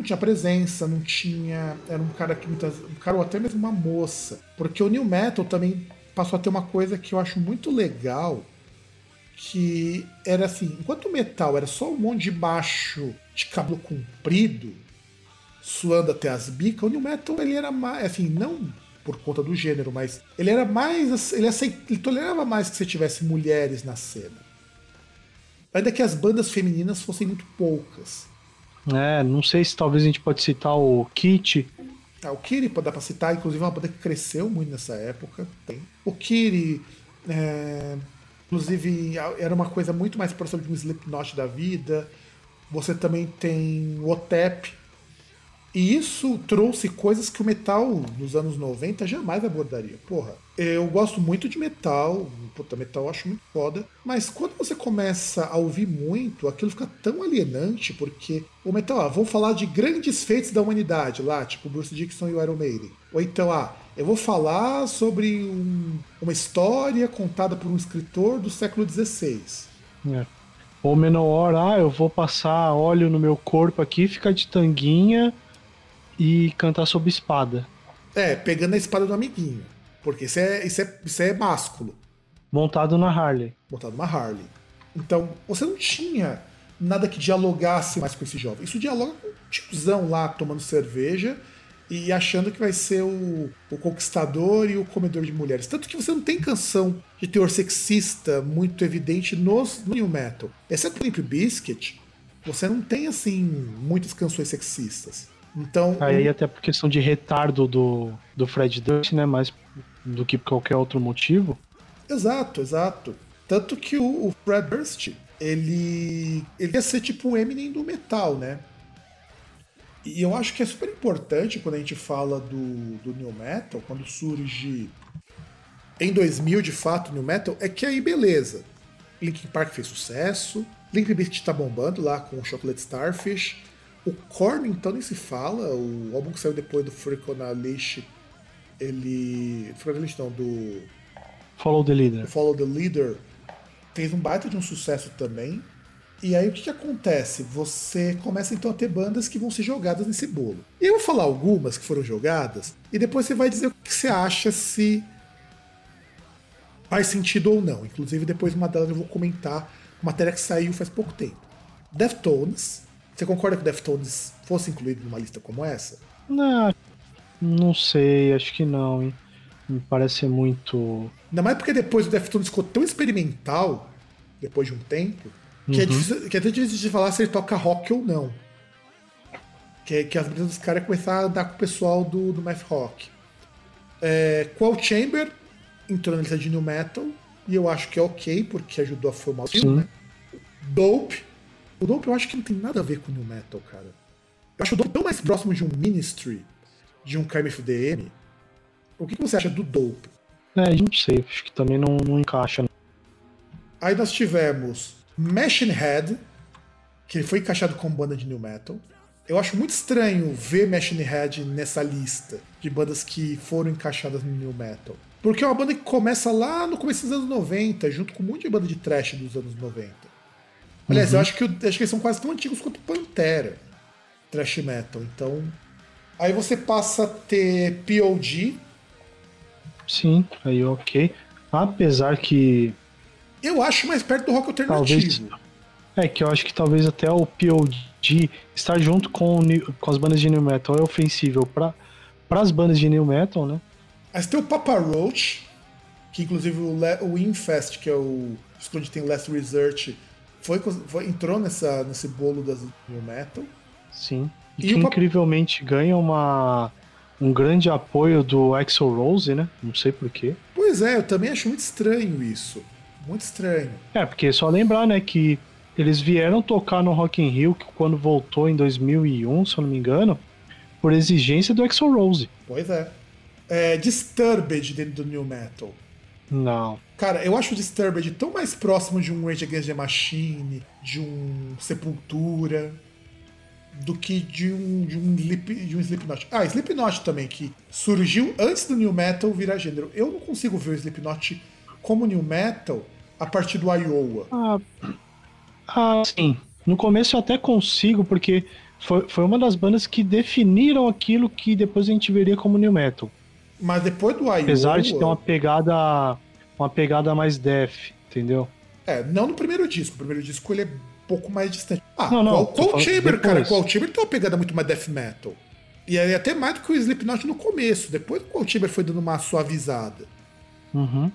Não tinha presença, não tinha. Era um cara que muitas. Um cara ou até mesmo uma moça. Porque o New Metal também passou a ter uma coisa que eu acho muito legal. Que era assim, enquanto o metal era só um monte de macho de cabelo comprido, suando até as bicas, o New Metal ele era mais, assim, não por conta do gênero, mas ele era mais, ele, aceit, ele tolerava mais que você tivesse mulheres na cena. Ainda que as bandas femininas fossem muito poucas. É, não sei se talvez a gente pode citar o Kit. Ah, o Kiri pode dar pra citar, inclusive é uma banda que cresceu muito nessa época. Tem. O Kiri, é, inclusive, era uma coisa muito mais próxima de um Slipknot da vida. Você também tem o Otep. E isso trouxe coisas que o metal nos anos 90 jamais abordaria. Porra, eu gosto muito de metal, puta, metal eu acho muito foda, mas quando você começa a ouvir muito, aquilo fica tão alienante, porque o metal, ah, vou falar de grandes feitos da humanidade lá, tipo Bruce Dixon e o Iron Maiden. Ou então, ah, eu vou falar sobre um- uma história contada por um escritor do século XVI. É. Ou Menor, ah, eu vou passar óleo no meu corpo aqui, ficar de tanguinha e cantar sob espada. É, pegando a espada do amiguinho. Porque isso é, isso é, isso é másculo. Montado na Harley. botado uma Harley. Então, você não tinha nada que dialogasse mais com esse jovem. Isso dialoga com um tiozão lá tomando cerveja e achando que vai ser o, o conquistador e o comedor de mulheres. Tanto que você não tem canção de teor sexista muito evidente nos, no New Metal. Exceto Limp Biscuit, você não tem, assim, muitas canções sexistas. Então, Aí até por questão de retardo do, do Fred Durst, né? Mais do que por qualquer outro motivo. Exato, exato. Tanto que o, o Fred Durst, ele, ele ia ser tipo o Eminem do metal, né? E eu acho que é super importante quando a gente fala do, do New Metal, quando surge em 2000 de fato o New Metal, é que aí beleza. Linkin Park fez sucesso, Linkin Bizkit tá bombando lá com o Chocolate Starfish, o Korn então nem se fala, o álbum que saiu depois do Freak on a Leash, ele... Freak on a Leash não, do Follow the Leader. Follow the Leader fez um baita de um sucesso também. E aí o que, que acontece? Você começa então a ter bandas que vão ser jogadas nesse bolo. E eu vou falar algumas que foram jogadas, e depois você vai dizer o que você acha se faz sentido ou não. Inclusive, depois uma delas eu vou comentar uma matéria que saiu faz pouco tempo. Deftones. Você concorda que Deftones fosse incluído numa lista como essa? Não, não sei, acho que não, hein? Me parece muito. Ainda mais porque depois o Deftones ficou tão experimental, depois de um tempo, que, é, difícil, que é até difícil de falar se ele toca rock ou não. Que, é- que as brigas dos caras começaram a andar com o pessoal do, do math rock. É, Qual Chamber entrou na lista de New Metal, e eu acho que é ok, porque ajudou a formar o filme, né? Dope. O Dope eu acho que não tem nada a ver com New Metal, cara. Eu acho o Dope tão mais próximo de um Ministry, de um KMFDM. O que que você acha do Dope? É, não sei, acho que também não, não encaixa. Aí nós tivemos Machine Head, que foi encaixado como banda de new metal. Eu acho muito estranho ver Machine Head nessa lista de bandas que foram encaixadas no new metal. Porque é uma banda que começa lá no começo dos anos 90, junto com um monte de banda de trash dos anos 90. Aliás, eu acho que, eu- acho que eles são quase tão antigos quanto Pantera, trash metal. Então, aí você passa a ter POD. Sim, aí ok. Apesar que. Eu acho mais perto do rock Talvez. alternativo. É que eu acho que talvez até o POD estar junto com, com as bandas de New Metal é ofensível para as bandas de New Metal, né? Mas tem o Papa Roach, que inclusive o, Le- o Infest, que é o onde tem Last Research, foi, foi- entrou nessa, nesse bolo das New Metal. Sim. E, E que incrivelmente ganha uma, um grande apoio do Axel Rose, né? Não sei porquê. Pois é, eu também acho muito estranho isso. Muito estranho. É, porque é só lembrar, né, que eles vieram tocar no Rock in Rio quando voltou em 2001, se eu não me engano, por exigência do Axel Rose. Pois é. é Disturbed dentro do New Metal. Não. Cara, eu acho o Disturbed tão mais próximo de um Rage Against the Machine, de um Sepultura, do que de um, de um, Slip, de um Slipknot. Ah, Slipknot também, que surgiu antes do New Metal virar gênero. Eu não consigo ver o Slipknot como New Metal a partir do Iowa. Ah, ah, sim. No começo eu até consigo, porque foi, foi uma das bandas que definiram aquilo que depois a gente veria como New Metal. Mas depois do Iowa... Apesar de ter uma pegada, uma pegada mais death, entendeu? É, não no primeiro disco. O primeiro disco ele é um pouco mais distante. Ah, Não, não, qual falando Chamber, cara? depois. Qual Chamber tem uma pegada muito mais death metal. E aí até mais do que o Slipknot no começo. Depois o Cold Chamber foi dando uma suavizada. Uhum.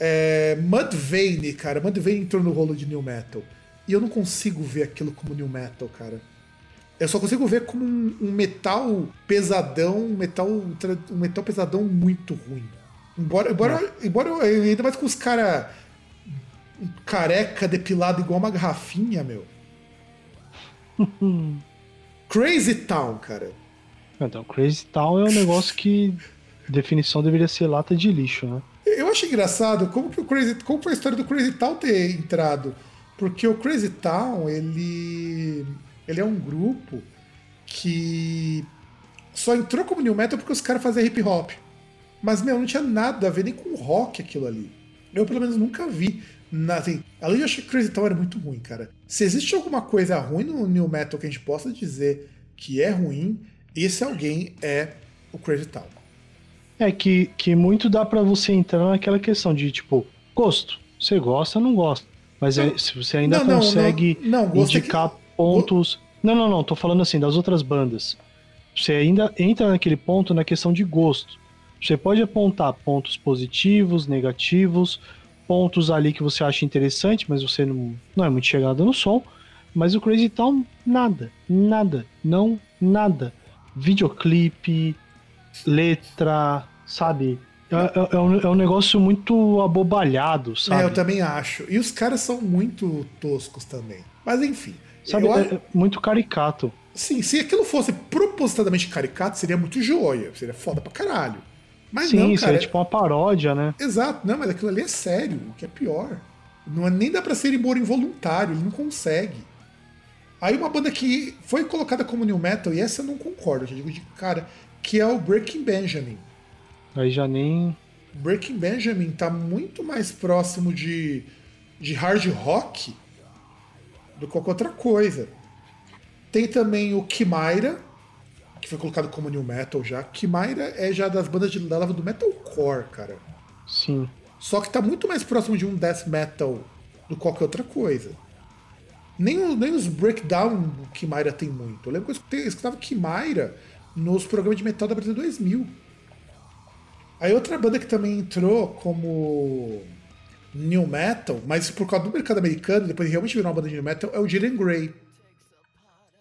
É, Mudvayne, cara. Mudvayne entrou no rolo de New Metal. E eu não consigo ver aquilo como New Metal, cara. Eu só consigo ver como um, um metal pesadão, um metal, um metal pesadão muito ruim. Embora, embora, embora eu, ainda mais com os cara careca depilado igual uma garrafinha, meu. Crazy Town, cara. Então, Crazy Town é um negócio que definição deveria ser lata de lixo, né? Eu acho engraçado como que o Crazy, como foi a história do Crazy Town ter entrado, porque o Crazy Town ele ele é um grupo que só entrou como new metal porque os caras faziam hip hop. Mas meu, não tinha nada a ver nem com rock aquilo ali. Eu pelo menos nunca vi. Na, assim, além de eu achar que Crazy Town era muito ruim, cara. Se existe alguma coisa ruim no new metal que a gente possa dizer que é ruim, esse alguém é o Crazy Town. É que, que muito dá pra você entrar naquela questão de, tipo, gosto. Você gosta, não gosta. Mas é- se você ainda Não, consegue não, não, gosto é indicar pontos. Não, não, não, tô falando assim, das outras bandas. Você ainda entra naquele ponto na questão de gosto. Você pode apontar pontos positivos, negativos, pontos ali que você acha interessante, mas você não, não é muito chegado no som. Mas o Crazy Town, nada, nada, não, nada. Videoclipe, letra, sabe? É, é- é um, é um negócio muito abobalhado, sabe? É, eu também acho. E os caras são muito toscos também. Mas enfim. Sabe, eu é- muito caricato. Sim, se aquilo fosse propositadamente caricato, seria muito joia. Seria foda pra caralho. Mas Sim, não, cara. é tipo uma paródia, né? Exato, não, mas aquilo ali é sério, o que é pior. Não é, nem dá pra ser humor involuntário, ele não consegue. Aí uma banda que foi colocada como new metal, e essa eu não concordo, eu já digo de cara, que é o Breaking Benjamin. Aí já nem. Breaking Benjamin tá muito mais próximo de, de hard rock do que qualquer outra coisa. Tem também o Kimaira, que foi colocado como new metal já. Kimaira é já das bandas de, da lava do metalcore, cara. Sim. Só que tá muito mais próximo de um death metal do que qualquer outra coisa. Nem, o- nem os breakdown Kimaira tem muito. Eu lembro que eu escutava Kimaira nos programas de metal da Brasil 2000. Aí outra banda que também entrou como new metal, mas por causa do mercado americano, depois realmente virou uma banda de new metal, é o Jiren Grey.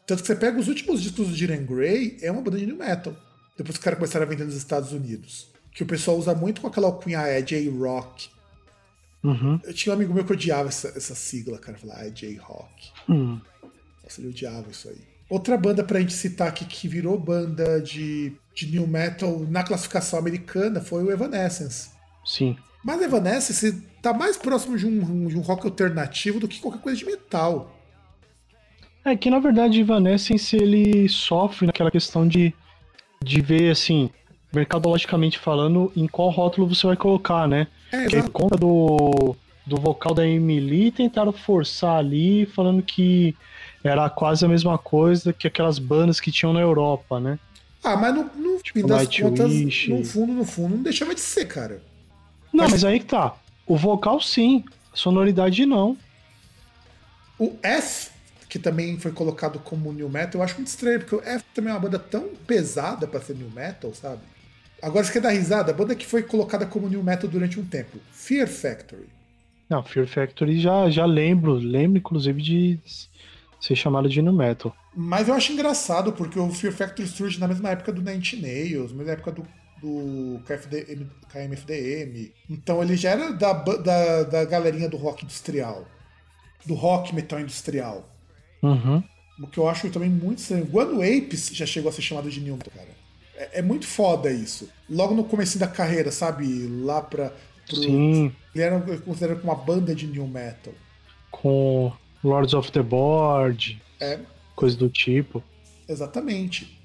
Tanto que você pega os últimos discos do Jiren Grey, é uma banda de new metal. Depois que os caras começaram a vender nos Estados Unidos. Que o pessoal usa muito com aquela alcunha é J-Rock. Uhum. Eu tinha um amigo meu que odiava essa, essa sigla, cara. Falar, ah, é J-Rock. Hum. Nossa, ele odiava isso aí. Outra banda pra gente citar aqui que virou banda de, de new metal na classificação americana foi o Evanescence. Sim. Mas Evanescence tá mais próximo de um, de um rock alternativo do que qualquer coisa de metal. É que na verdade Evanescence ele sofre naquela questão de, de ver assim, mercadologicamente falando, em qual rótulo você vai colocar, né? É, por conta do, do vocal da Emily tentaram forçar ali, falando que era quase a mesma coisa que aquelas bandas que tinham na Europa, né? Ah, mas no, no fim das Nightwish. contas, no fundo, no fundo, não deixava de ser, cara. Não, Mas- mas aí que tá. O vocal sim, a sonoridade não. O F, que também foi colocado como new metal, eu acho muito estranho, porque o F também é uma banda tão pesada pra ser new metal, sabe? Agora você quer dar risada? A banda que foi colocada como new metal durante um tempo, Fear Factory. Não, Fear Factory já, já lembro, lembro inclusive de ser chamado de nu metal. Mas eu acho engraçado, porque o Fear Factory surge na mesma época do Nine Nails, na mesma época do, do KFDM, KMFDM. Então ele já era da, da, da galerinha do rock industrial. Do rock metal industrial. Uhum. O que eu acho também muito estranho. Guano Apes já chegou a ser chamado de New Metal, cara. É, é muito foda isso. Logo no começo da carreira, sabe? Lá pra. Pro... Sim, Ele era considerado como uma banda de New Metal. com Lords of the Board, É, coisa do tipo. exatamente.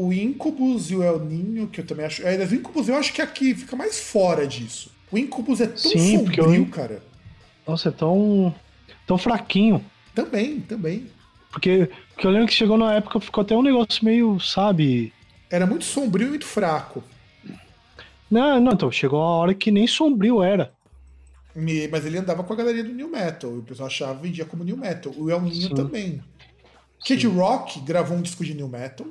O Incubus e o El Ninho, que eu também acho. É, o Incubus eu acho que aqui fica mais fora disso. O Incubus é tão Sim, sombrio, eu- cara. Nossa, é tão, tão fraquinho. Também, também. Porque, porque eu lembro que chegou na época, ficou até um negócio meio, sabe? Era muito sombrio e muito fraco. Não, não, então, chegou uma hora que nem sombrio era. Me- Mas ele andava com a galeria do New Metal. E o pessoal achava vendia como New Metal. O El Ninho Sim. também. Kid Rock gravou um disco de New Metal.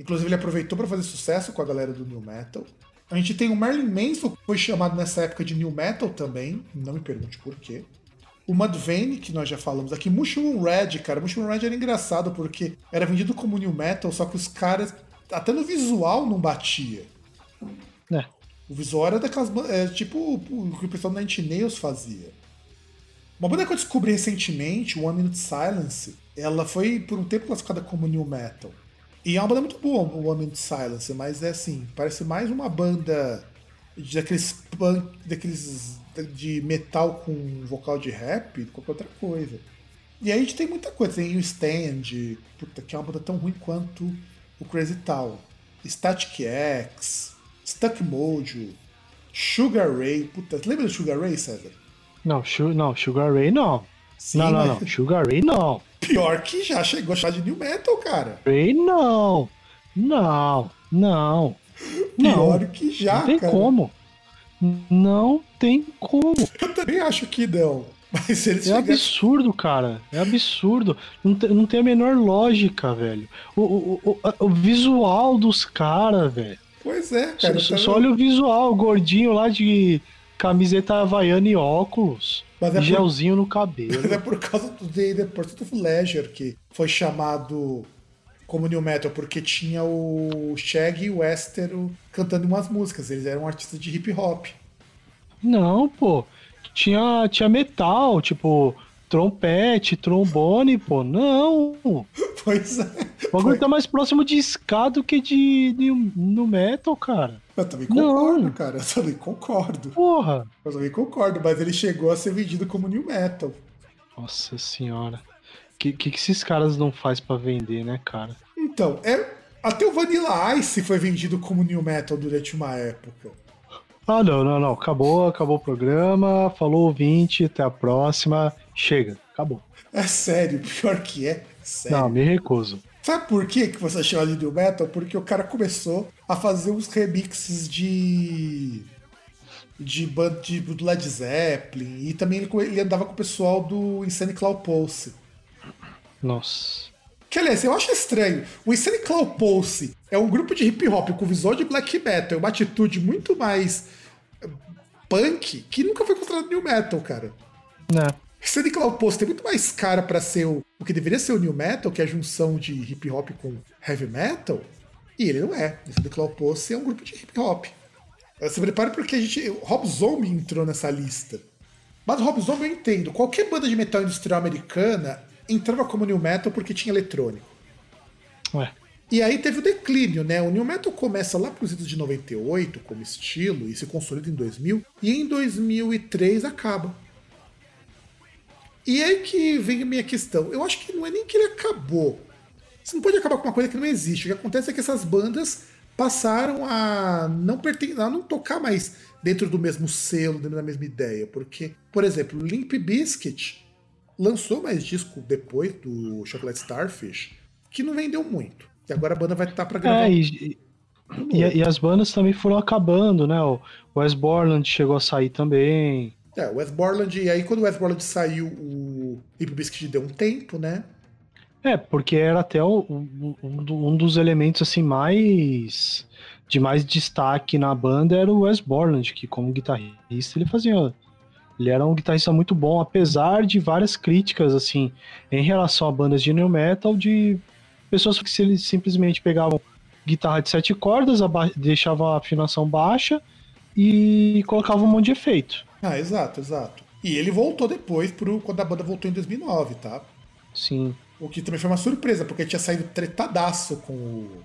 Inclusive, ele aproveitou para fazer sucesso com a galera do New Metal. A gente tem o Marilyn Manson, que foi chamado nessa época de New Metal também. Não me pergunte por quê. O Mudvayne, que nós já falamos aqui. Mushroom Red, cara. Mushroom Red era engraçado porque era vendido como New Metal, só que os caras, até no visual, não batia. É. O visual era daquelas. É, tipo o que o pessoal da Nails fazia. Uma banda que eu descobri recentemente, One Minute Silence, ela foi por um tempo classificada como New Metal. E é uma banda muito boa, o Minute Silence, mas é assim, parece mais uma banda daqueles punk, daqueles de metal com vocal de rap do que qualquer outra coisa. E aí a gente tem muita coisa, tem o Stand, puta, que é uma banda tão ruim quanto o Crazy Town. Static X, Stuck Mojo, Sugar Ray, puta, lembra do Sugar Ray, César? Não, não, Sugar Ray não. Sim, não, não, mas- não. Sugar Ray não. Pior que já chegou a chamar de New Metal, cara. Ray não. Não, não. Pior Não, que já, não tem cara. como. Não tem como. Eu também acho que não. Mas eles É chegaram... absurdo, cara. É absurdo. Não tem, não tem a menor lógica, velho. O, o, o, o visual dos caras, velho. Pois é, cara. só- tá- só olha o visual, o gordinho lá de camiseta havaiana e óculos. Mas é por- gelzinho no Mas cabelo. é por causa do The, Pursuit of Leisure que foi chamado como New Metal, porque tinha o Shaggy e o Estero cantando umas músicas. Eles eram artistas de hip hop. Não, pô. Tinha, tinha metal, tipo, trompete, trombone, pô. Não. O Pois é. bagulho Foi. tá mais próximo de ska do que de, de no metal, cara. Eu também concordo, Não. cara. Eu também concordo. Porra. Eu também concordo, mas ele chegou a ser vendido como New Metal. Nossa senhora. O que, que, que esses caras não faz pra vender, né, cara? Então, é... até o Vanilla Ice foi vendido como New Metal durante uma época. Ah, não, não, não. Acabou, acabou o programa. Falou ouvinte, até a próxima. Chega, acabou. É sério, pior que é. Sério. Não, me recuso. Sabe por que, que você chama de New Metal? Porque o cara começou a fazer uns remixes de. de banda de, do Led Zeppelin. E também ele, ele andava com o pessoal do Insane Cloud Pulse. Nossa. Que aliás, eu acho estranho. O Insane Cloud Pulse é um grupo de hip hop com visual de black metal, é uma atitude muito mais punk que nunca foi considerado new metal, cara. Né? Insane Cloud Pulse tem muito mais cara pra ser o, o que deveria ser o new metal, que é a junção de hip hop com heavy metal, e ele não é. Insane Cloud Pulse é um grupo de hip hop. Se prepare porque a gente. O Rob Zombie entrou nessa lista. Mas o Rob Zombie eu entendo. Qualquer banda de metal industrial americana entrava como new metal porque tinha eletrônico. Ué. E aí teve o declínio, né? O New Metal começa lá pros idos de 98 como estilo e se consolida em 2000 e em 2003 acaba. E aí que vem a minha questão. Eu acho que não é nem que ele acabou. Você não pode acabar com uma coisa que não existe. O que acontece é que essas bandas passaram a não perten a não tocar mais dentro do mesmo selo, dentro da mesma ideia. Porque, por exemplo, Limp Bizkit lançou mais disco depois do Chocolate Starfish, que não vendeu muito. E agora a banda vai estar pra gravar. É, e, e, e as bandas também foram acabando, né? O Wes Borland chegou a sair também. É, o Wes Borland, e aí quando o Wes Borland saiu, o Limp Bizkit deu um tempo, né? É, porque era até o- um, um dos elementos assim mais de mais destaque na banda era o Wes Borland, que como guitarrista ele fazia, ele era um guitarrista muito bom, apesar de várias críticas assim em relação a bandas de new metal de pessoas que se- simplesmente pegavam guitarra de sete cordas, deixavam a afinação baixa e colocavam um monte de efeito. Ah, exato, exato. E ele voltou depois pro, quando a banda voltou em 2009, tá? Sim, O que também foi uma surpresa, porque tinha saído tretadaço com o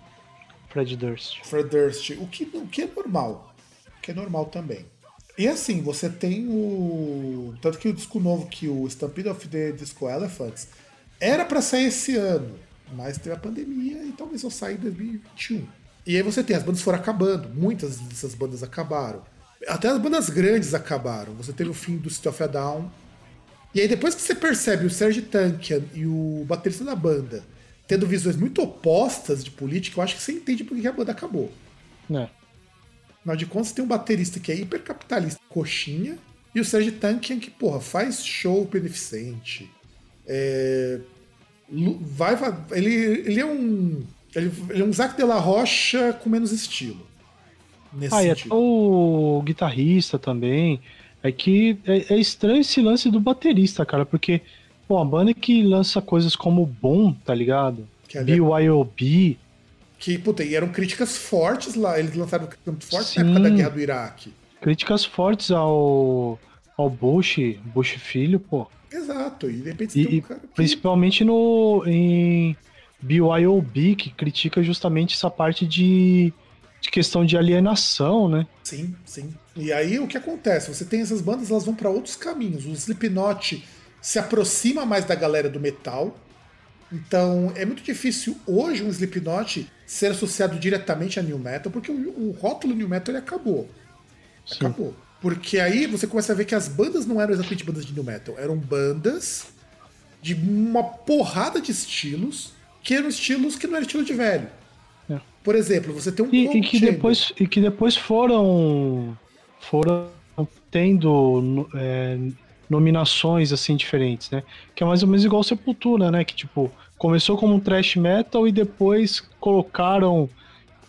Fred Durst. Fred Durst, o que, o que é normal. O que é normal também. E assim, você tem o. Tanto que o disco novo, que o Stampede of the Disco Elephants, era pra sair esse ano, mas teve a pandemia e talvez só saia em 2021. E aí você tem, as bandas foram acabando, muitas dessas bandas acabaram. Até as bandas grandes acabaram. Você teve o fim do City of a Down. E aí depois que você percebe o Serge Tankian e o baterista da banda tendo visões muito opostas de política, eu acho que você entende por que a banda acabou. Né? Afinal de contas, tem um baterista que é hipercapitalista, coxinha, e o Serge Tankian que, porra, faz show beneficente. É, vai, vai- ele, ele é um Ele, ele é um Zac de la Rocha com menos estilo. Nesse Ah, e até sentido. o guitarrista também. É que é, é estranho esse lance do baterista, cara, porque, pô, a banda que lança coisas como Bom, tá ligado? Que é- BYOB, Que, puta, e eram críticas fortes lá. Eles lançaram muito forte Sim. na época da guerra do Iraque. críticas fortes ao, ao Bush, Bush Filho, pô. Exato. E de repente você E, tem um cara que... principalmente no em BYOB, que critica justamente essa parte de, de questão de alienação, né? Sim, sim. E aí o que acontece? Você tem essas bandas, elas vão pra outros caminhos. O Slipknot se aproxima mais da galera do metal. Então é muito difícil hoje um Slipknot ser associado diretamente a new metal, porque o, o rótulo new metal ele acabou. Sim. Acabou. Porque aí você começa a ver que as bandas não eram exatamente bandas de new metal, eram bandas de uma porrada de estilos, que eram estilos que não eram estilo de velho. É. Por exemplo, você tem um E, e que Chamber. depois, e que depois foram foram tendo é, nominações assim diferentes, né? Que é mais ou menos igual Sepultura, né? Que tipo começou como um thrash metal e depois colocaram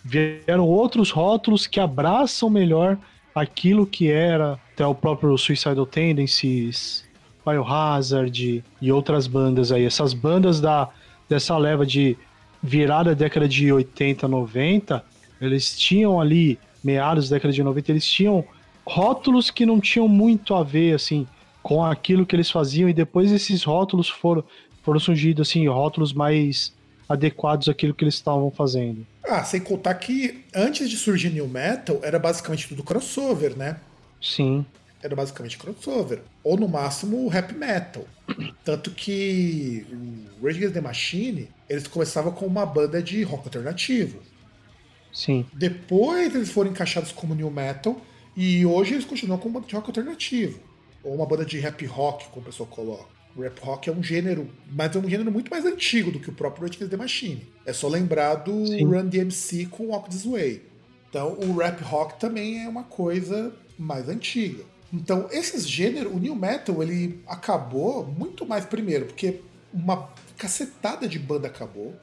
vieram outros rótulos que abraçam melhor aquilo que era até o próprio Suicidal Tendencies, Biohazard e outras bandas aí. Essas bandas da dessa leva de virada da década de 80, 90, eles tinham ali, meados da década de 90, eles tinham rótulos que não tinham muito a ver, assim, com aquilo que eles faziam, e depois esses rótulos foram, foram surgindo, assim, rótulos mais adequados àquilo que eles estavam fazendo. Ah, sem contar que antes de surgir New Metal, era basicamente tudo crossover, né? Sim, Era basicamente crossover. Ou no máximo rap metal. Tanto que o Rage Against the Machine, eles começavam com uma banda de rock alternativo. sim. Depois eles foram encaixados como New Metal e hoje eles continuam como uma banda de rock alternativo. Ou uma banda de rap rock, como o pessoal coloca. O rap rock é um gênero, mas é um gênero muito mais antigo do que o próprio Rage Against the Machine. É só lembrar do Sim. Run DMC com Walk This Way. Então o rap rock também é uma coisa mais antiga. Então esses gêneros, o new metal ele acabou muito mais primeiro porque uma cacetada de banda acabou.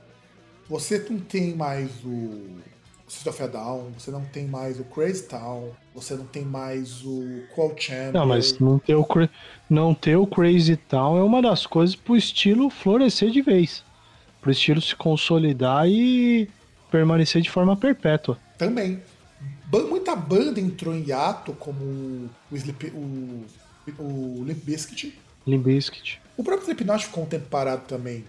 Você não tem mais o System of a Down, você não tem mais o Crazy Town, você não tem mais o Cold Chamber. Não, mas não ter, o, não ter o Crazy Town é uma das coisas pro estilo florescer de vez. Pro estilo se consolidar e permanecer de forma perpétua. Também. Muita banda entrou em hiato, como o, Slip, o, o Limp Bizkit. Limp Bizkit. O próprio Slipknot ficou um tempo parado também.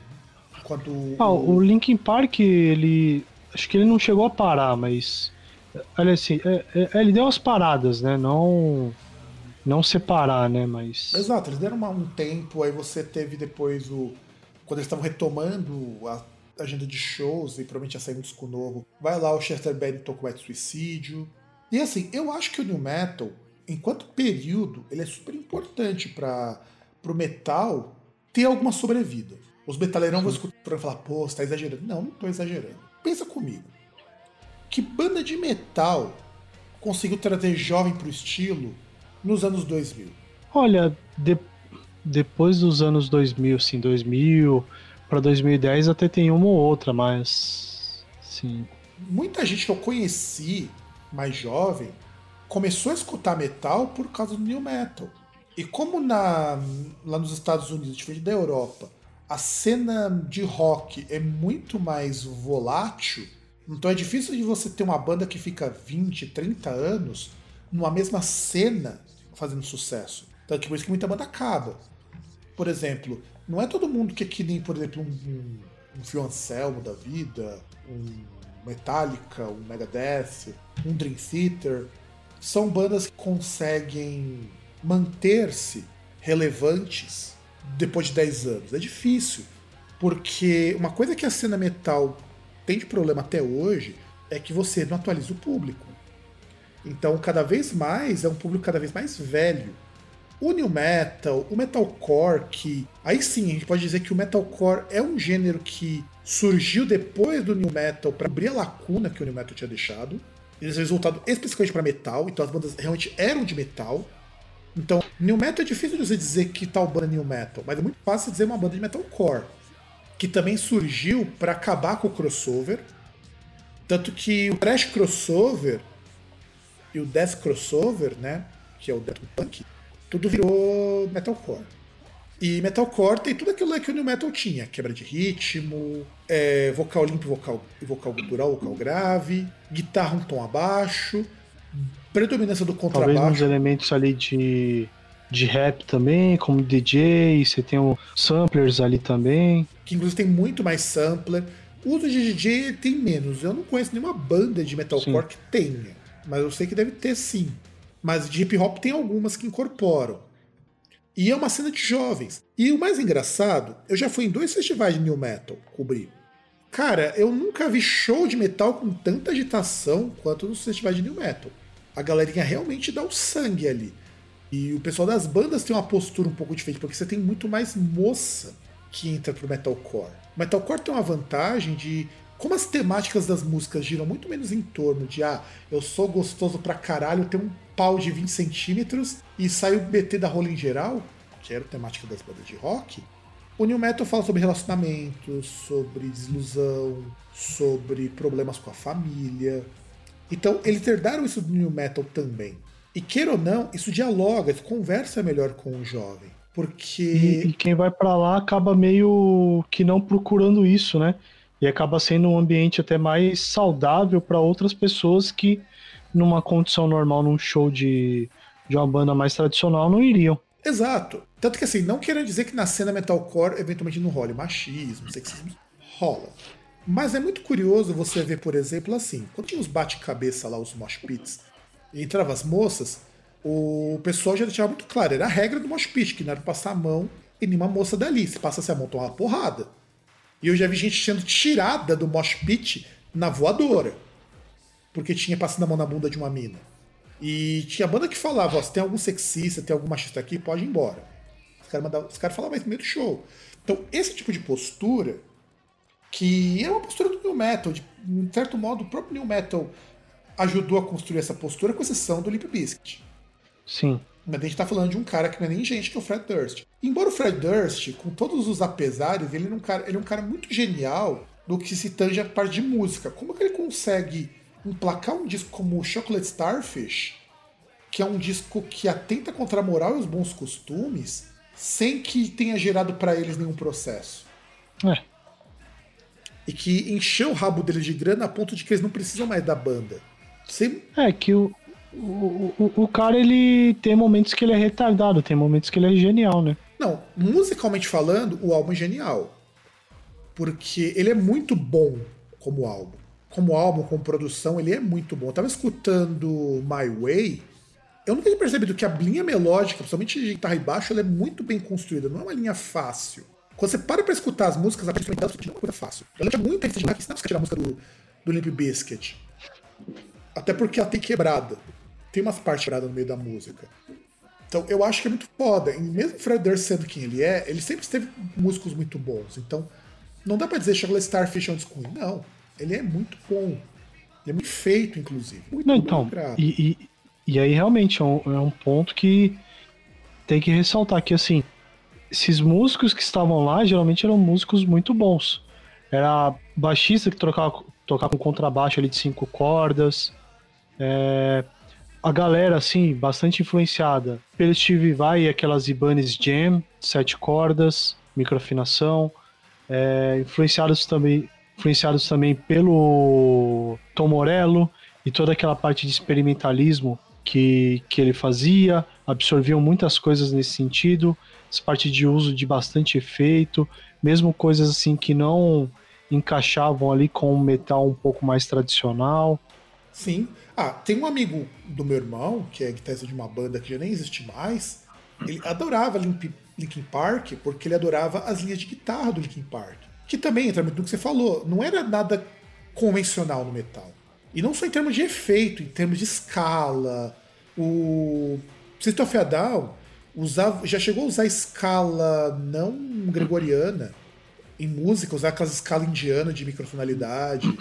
Quando Ah, o Linkin Park, ele. Acho que ele não chegou a parar, mas. Olha assim, é- é- ele deu umas paradas, né? Não. Não separar, né? Mas. Exato, eles deram uma- um tempo, aí você teve depois o. Quando eles estavam retomando a agenda de shows e provavelmente ia sair um disco novo. Vai lá o Chester Bennington com o Suicídio. E assim, eu acho que o New Metal, enquanto período, ele é super importante para o metal ter alguma sobrevida. Os metalerão vão escutar e falar, pô, você tá exagerando. Não, não tô exagerando. Pensa comigo. Que banda de metal conseguiu trazer jovem pro estilo nos anos 2000? Olha, de- depois dos anos 2000, assim, 2000 pra 2010 até tem uma ou outra, mas. Sim. muita gente que eu conheci mais jovem começou a escutar metal por causa do new metal. E como na, lá nos Estados Unidos, diferente da Europa, a cena de rock é muito mais volátil, então é difícil de você ter uma banda que fica 20, 30 anos numa mesma cena fazendo sucesso. Então é por isso que muita banda acaba. Por exemplo, não é todo mundo que é que nem, por exemplo, um, um, um Anselmo da vida, um Metallica, um Megadeth, um Dream Theater. São bandas que conseguem manter-se relevantes depois de 10 anos. É difícil, porque uma coisa que a cena metal tem de problema até hoje é que você não atualiza o público. Então, cada vez mais, é um público cada vez mais velho. O new metal, o metalcore, que aí sim a gente pode dizer que o metalcore é um gênero que surgiu depois do new metal para abrir a lacuna que o new metal tinha deixado. Eles resultado especificamente para metal, então as bandas realmente eram de metal. Então, new metal é difícil de você dizer que tal banda é new metal, mas é muito fácil dizer uma banda de metalcore, que também surgiu para acabar com o crossover Tanto que o Thrash Crossover e o Death Crossover, né? Que é o Death Punk, tudo virou metalcore. E metalcore tem tudo aquilo que o New Metal tinha: quebra de ritmo, é, vocal limpo, vocal, vocal gutural, vocal grave, guitarra um tom abaixo, predominância do Talvez uns contrabaixo. elementos ali de, de rap também, como DJ, você tem o samplers ali também. que inclusive tem muito mais sampler. O uso de DJ tem menos. Eu não conheço nenhuma banda de metalcore Sim. que tenha, mas eu sei que deve ter sim. Mas de hip hop tem algumas que incorporam. E é uma cena de jovens. E o mais engraçado, eu já fui em dois festivais de new metal cobrir. Cara, eu nunca vi show de metal com tanta agitação quanto nos festivais de new metal. A galerinha realmente dá o sangue ali. E o pessoal das bandas tem uma postura um pouco diferente, porque você tem muito mais moça que entra pro metalcore. O metalcore tem uma vantagem de como as temáticas das músicas giram muito menos em torno de ah, eu sou gostoso pra caralho, tenho um pau de 20 centímetros e saio BT da rola em geral, que era a temática das bandas de rock. O New Metal fala sobre relacionamentos, sobre desilusão, sobre problemas com a família. Então, eles herdaram isso do New Metal também. E queira ou não, isso dialoga, isso conversa melhor com o jovem. Porque. E, e quem vai pra lá acaba meio que não procurando isso, né? E acaba sendo um ambiente até mais saudável para outras pessoas que, numa condição normal, num show de, de uma banda mais tradicional, não iriam. Exato. Tanto que assim, não querendo dizer que na cena metalcore eventualmente não role machismo, sexismo, rola. Mas é muito curioso você ver, por exemplo, assim, quando tinha os bate-cabeça lá, os mosh pits, e entrava as moças, o pessoal já deixava muito claro, era a regra do mosh pit, que não era passar a mão em nenhuma moça dali. Se passasse a mão, toma uma porrada. E eu já vi gente sendo tirada do mosh pit na voadora. Porque tinha passado a mão na bunda de uma mina. E tinha banda que falava, ó, se tem algum sexista, tem algum machista aqui, pode ir embora. Os caras mandavam- os caras falavam isso no meio do show. Então, esse tipo de postura, que é uma postura do New Metal, de um certo modo, o próprio New Metal ajudou a construir essa postura, com exceção do Limp Bizkit. Sim. Mas a gente tá falando de um cara que não é nem gente, que é o Fred Durst. Embora o Fred Durst, com todos os apesares, ele é um cara, ele é um cara muito genial no que se tange a parte de música. Como que ele consegue emplacar um disco como Chocolate Starfish, que é um disco que atenta contra a moral e os bons costumes, sem que tenha gerado pra eles nenhum processo? É. E que encheu o rabo deles de grana a ponto de que eles não precisam mais da banda. Sem, É que o, o, o, o cara, ele tem momentos que ele é retardado, tem momentos que ele é genial, né? Não, musicalmente falando, o álbum é genial. Porque ele é muito bom como álbum. Como álbum, como produção, ele é muito bom. Eu tava escutando My Way. Eu nunca tinha percebido que a linha melódica, principalmente de guitarra e baixo, ela é muito bem construída. Não é uma linha fácil. Quando você para pra escutar as músicas, a instrumental não é uma coisa fácil. Ela tinha muita gente que você a tirar a música do, do Limp Bizkit. Até porque ela tem quebrada. Tem umas partes quebradas no meio da música. Então eu acho que é muito foda. E mesmo o Fred Durst sendo quem ele é, ele sempre teve músicos muito bons. Então não dá pra dizer Chocolate Starfish é um disco ruim. Não. Ele é muito bom. Ele é muito feito, inclusive. Muito Não, então, e, e, e aí realmente é um, é um ponto que tem que ressaltar que assim, esses músicos que estavam lá geralmente eram músicos muito bons. Era baixista que trocava, tocava com contrabaixo ali de cinco cordas. É, a galera, assim, bastante influenciada pelo Steve Vai e aquelas Ibanez Jam, sete cordas, microafinação. É, influenciados também influenciados também pelo Tom Morello e toda aquela parte de experimentalismo que, que ele fazia, absorviam muitas coisas nesse sentido, essa parte de uso de bastante efeito, mesmo coisas assim que não encaixavam ali com o metal um pouco mais tradicional. Sim. Ah, tem um amigo do meu irmão, que é guitarrista de uma banda que já nem existe mais. Ele adorava Linkin Park porque ele adorava as linhas de guitarra do Linkin Park. Que também entra muito no que você falou. Não era nada convencional no metal. E não só em termos de efeito, em termos de escala. O System of a Down usava, já chegou a usar escala não gregoriana em música, usar aquelas escalas indianas de microfonalidade.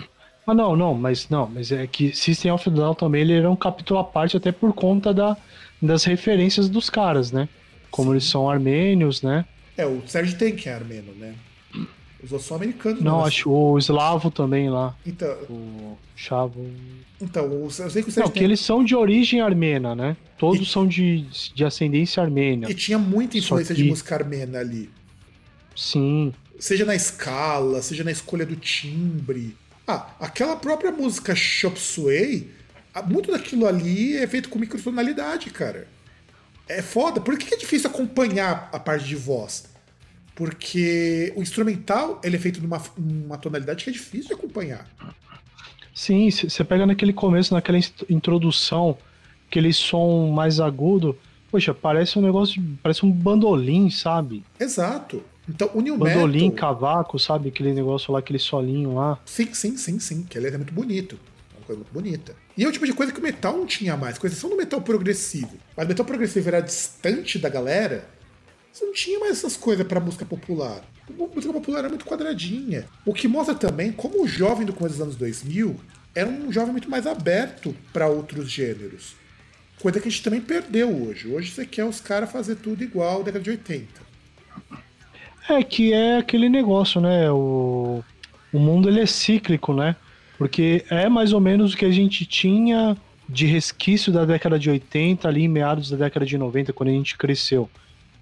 Ah, não, não, mas não, mas é que System of a Down também ele era um capítulo à parte até por conta da, das referências dos caras, né? Como eles são armênios, né? É, o Serge Tank é armeno, né? Os outros são americanos. Não, né? acho o Slavo também lá. Então, O Chavo. então o- eu sei que o Não, que eles são de origem armena, né? Todos E- são de, de ascendência armênia. E tinha muita Só influência de que- música armena ali. Sim. Seja na escala, seja na escolha do timbre. Ah, aquela própria música Chop Suey, muito daquilo ali é feito com microtonalidade, cara. É foda. Por que é difícil acompanhar a parte de voz? Porque o instrumental ele é feito numa, numa tonalidade que é difícil de acompanhar. Sim, você pega naquele começo, naquela introdução, aquele som mais agudo. Poxa, parece um negócio. Parece um bandolim, sabe? Exato. Então o New Bandolim, Metal... cavaco, sabe? Aquele negócio lá, aquele solinho lá. Sim, sim, sim, sim. Que ele é muito bonito. É uma coisa muito bonita. E é o tipo de coisa que o metal não tinha mais, com exceção do metal progressivo. Mas o metal progressivo era distante da galera, você não tinha mais essas coisas pra música popular. A música popular era muito quadradinha. O que mostra também como o jovem do começo dos anos 2000 era um jovem muito mais aberto pra outros gêneros. Coisa que a gente também perdeu hoje. Hoje você quer os caras fazer tudo igual década de 80. É que é aquele negócio, né? O, o mundo ele é cíclico, né? Porque é mais ou menos o que a gente tinha de resquício da década de 80, ali em meados da década de 90, quando a gente cresceu.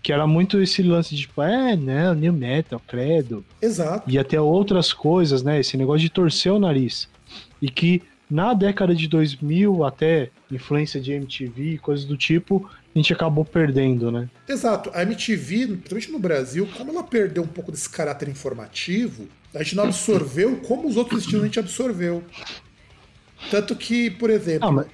Que era muito esse lance de tipo, é, não, new metal, credo. Exato. E até outras coisas, né? Esse negócio de torcer o nariz. E que na década de 2000, até influência de MTV, coisas do tipo, a gente acabou perdendo, né? Exato. A MTV, principalmente no Brasil, como ela perdeu um pouco desse caráter informativo, a gente não absorveu como os outros estilos a gente absorveu. Tanto que, por exemplo, Ah, mas-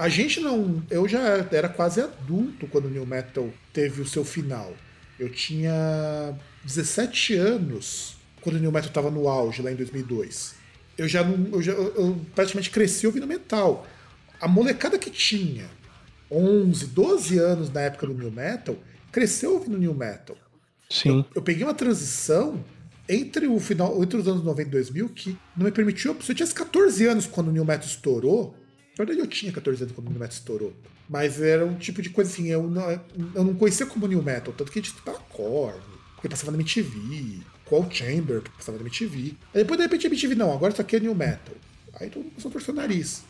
a gente não. Eu já era quase adulto quando o New Metal teve o seu final. Eu tinha 17 anos quando o New Metal estava no auge, lá em 2002. Eu já não. Eu, já, eu- eu praticamente cresci ouvindo metal. A molecada que tinha 11, 12 anos na época do New Metal cresceu ouvindo New Metal. Sim. Eu peguei uma transição entre o final, entre os anos 90 e 2000 que não me permitiu. Se eu tivesse 14 anos quando o New Metal estourou, na verdade eu tinha 14 anos quando o New Metal estourou, mas era um tipo de coisa assim, eu não, eu não conhecia como New Metal, tanto que a gente escutava Korn, porque passava na MTV, Qual Chamber, porque passava na MTV. Aí depois de repente a MTV, não, agora isso aqui é New Metal. Aí todo mundo começou a torcer o nariz.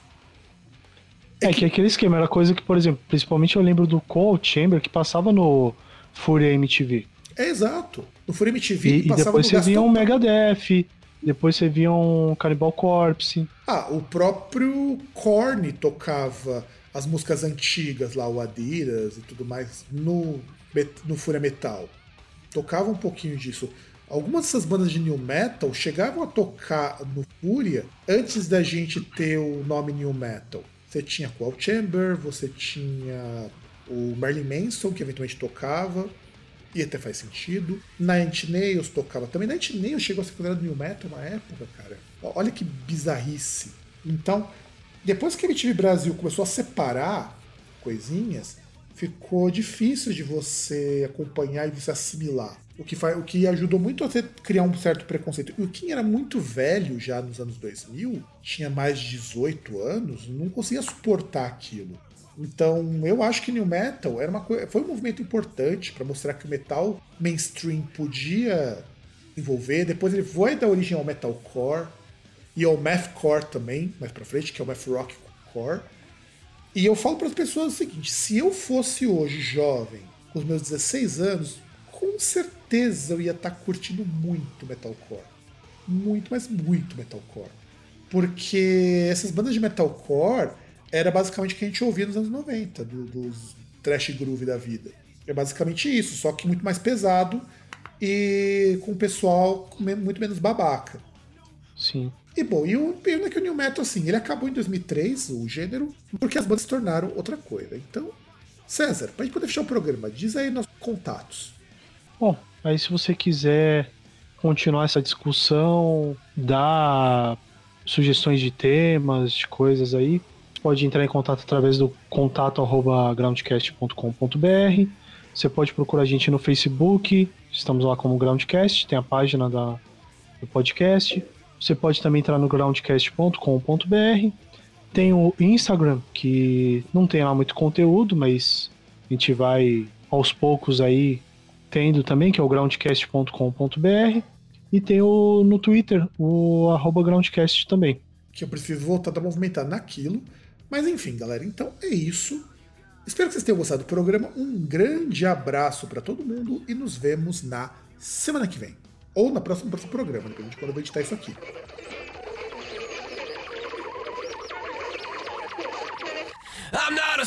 É que aquele esquema era coisa que, por exemplo, principalmente eu lembro do Cold Chamber que passava no Fúria MTV. É exato. No Fúria MTV E, e passava depois no você via um Megadeth, depois você via um Cannibal Corpse. Ah, o próprio Korn tocava as músicas antigas lá, o Adidas e tudo mais, no, no Fúria Metal. Tocava um pouquinho disso. Algumas dessas bandas de new metal chegavam a tocar no Fúria antes da gente ter o nome new metal. Você tinha Qual Chamber, você tinha o Marilyn Manson, que eventualmente tocava, e até faz sentido. Nine Nails tocava também. Nine Nails chegou a ser considerado new metal na época, cara. Olha que bizarrice. Então, depois que a MTV Brasil começou a separar coisinhas, ficou difícil de você acompanhar e você assimilar. O que, faz, o que ajudou muito a criar um certo preconceito. E o Kim era muito velho já nos anos 2000, tinha mais de 18 anos, não conseguia suportar aquilo. Então, eu acho que New Metal era uma foi um movimento importante para mostrar que o metal mainstream podia envolver. Depois ele foi da origem ao metalcore e ao mathcore também, mais pra frente, que é o math rockcore. E eu falo para as pessoas o seguinte: se eu fosse hoje jovem, com os meus 16 anos, com certeza eu ia estar curtindo muito metalcore. Muito, mas muito metalcore. Porque essas bandas de metalcore era basicamente o que a gente ouvia nos anos 90, do- dos trash groove da vida. É basicamente isso, só que muito mais pesado e com o pessoal muito menos babaca. Sim. E bom, e o pena é que o New Metal, assim, ele acabou em 2003, o gênero, porque as bandas se tornaram outra coisa. Então, César, pra gente poder fechar o programa, diz aí nossos contatos. Bom, aí se você quiser continuar essa discussão, dar sugestões de temas, de coisas aí, você pode entrar em contato através do contato arroba groundcast.com.br. Você pode procurar a gente no Facebook, estamos lá como Groundcast, tem a página da, do podcast. Você pode também entrar no groundcast.com.br. Tem o Instagram, que não tem lá muito conteúdo, mas a gente vai aos poucos aí tendo também, que é o groundcast.com.br. E tem o no Twitter, o arroba Groundcast também. que eu preciso voltar a movimentar naquilo. Mas enfim, galera, então é isso. Espero que vocês tenham gostado do programa. Um grande abraço para todo mundo e nos vemos na semana que vem. Ou na próxima, próximo programa, depende de quando eu vou editar isso aqui. I'm not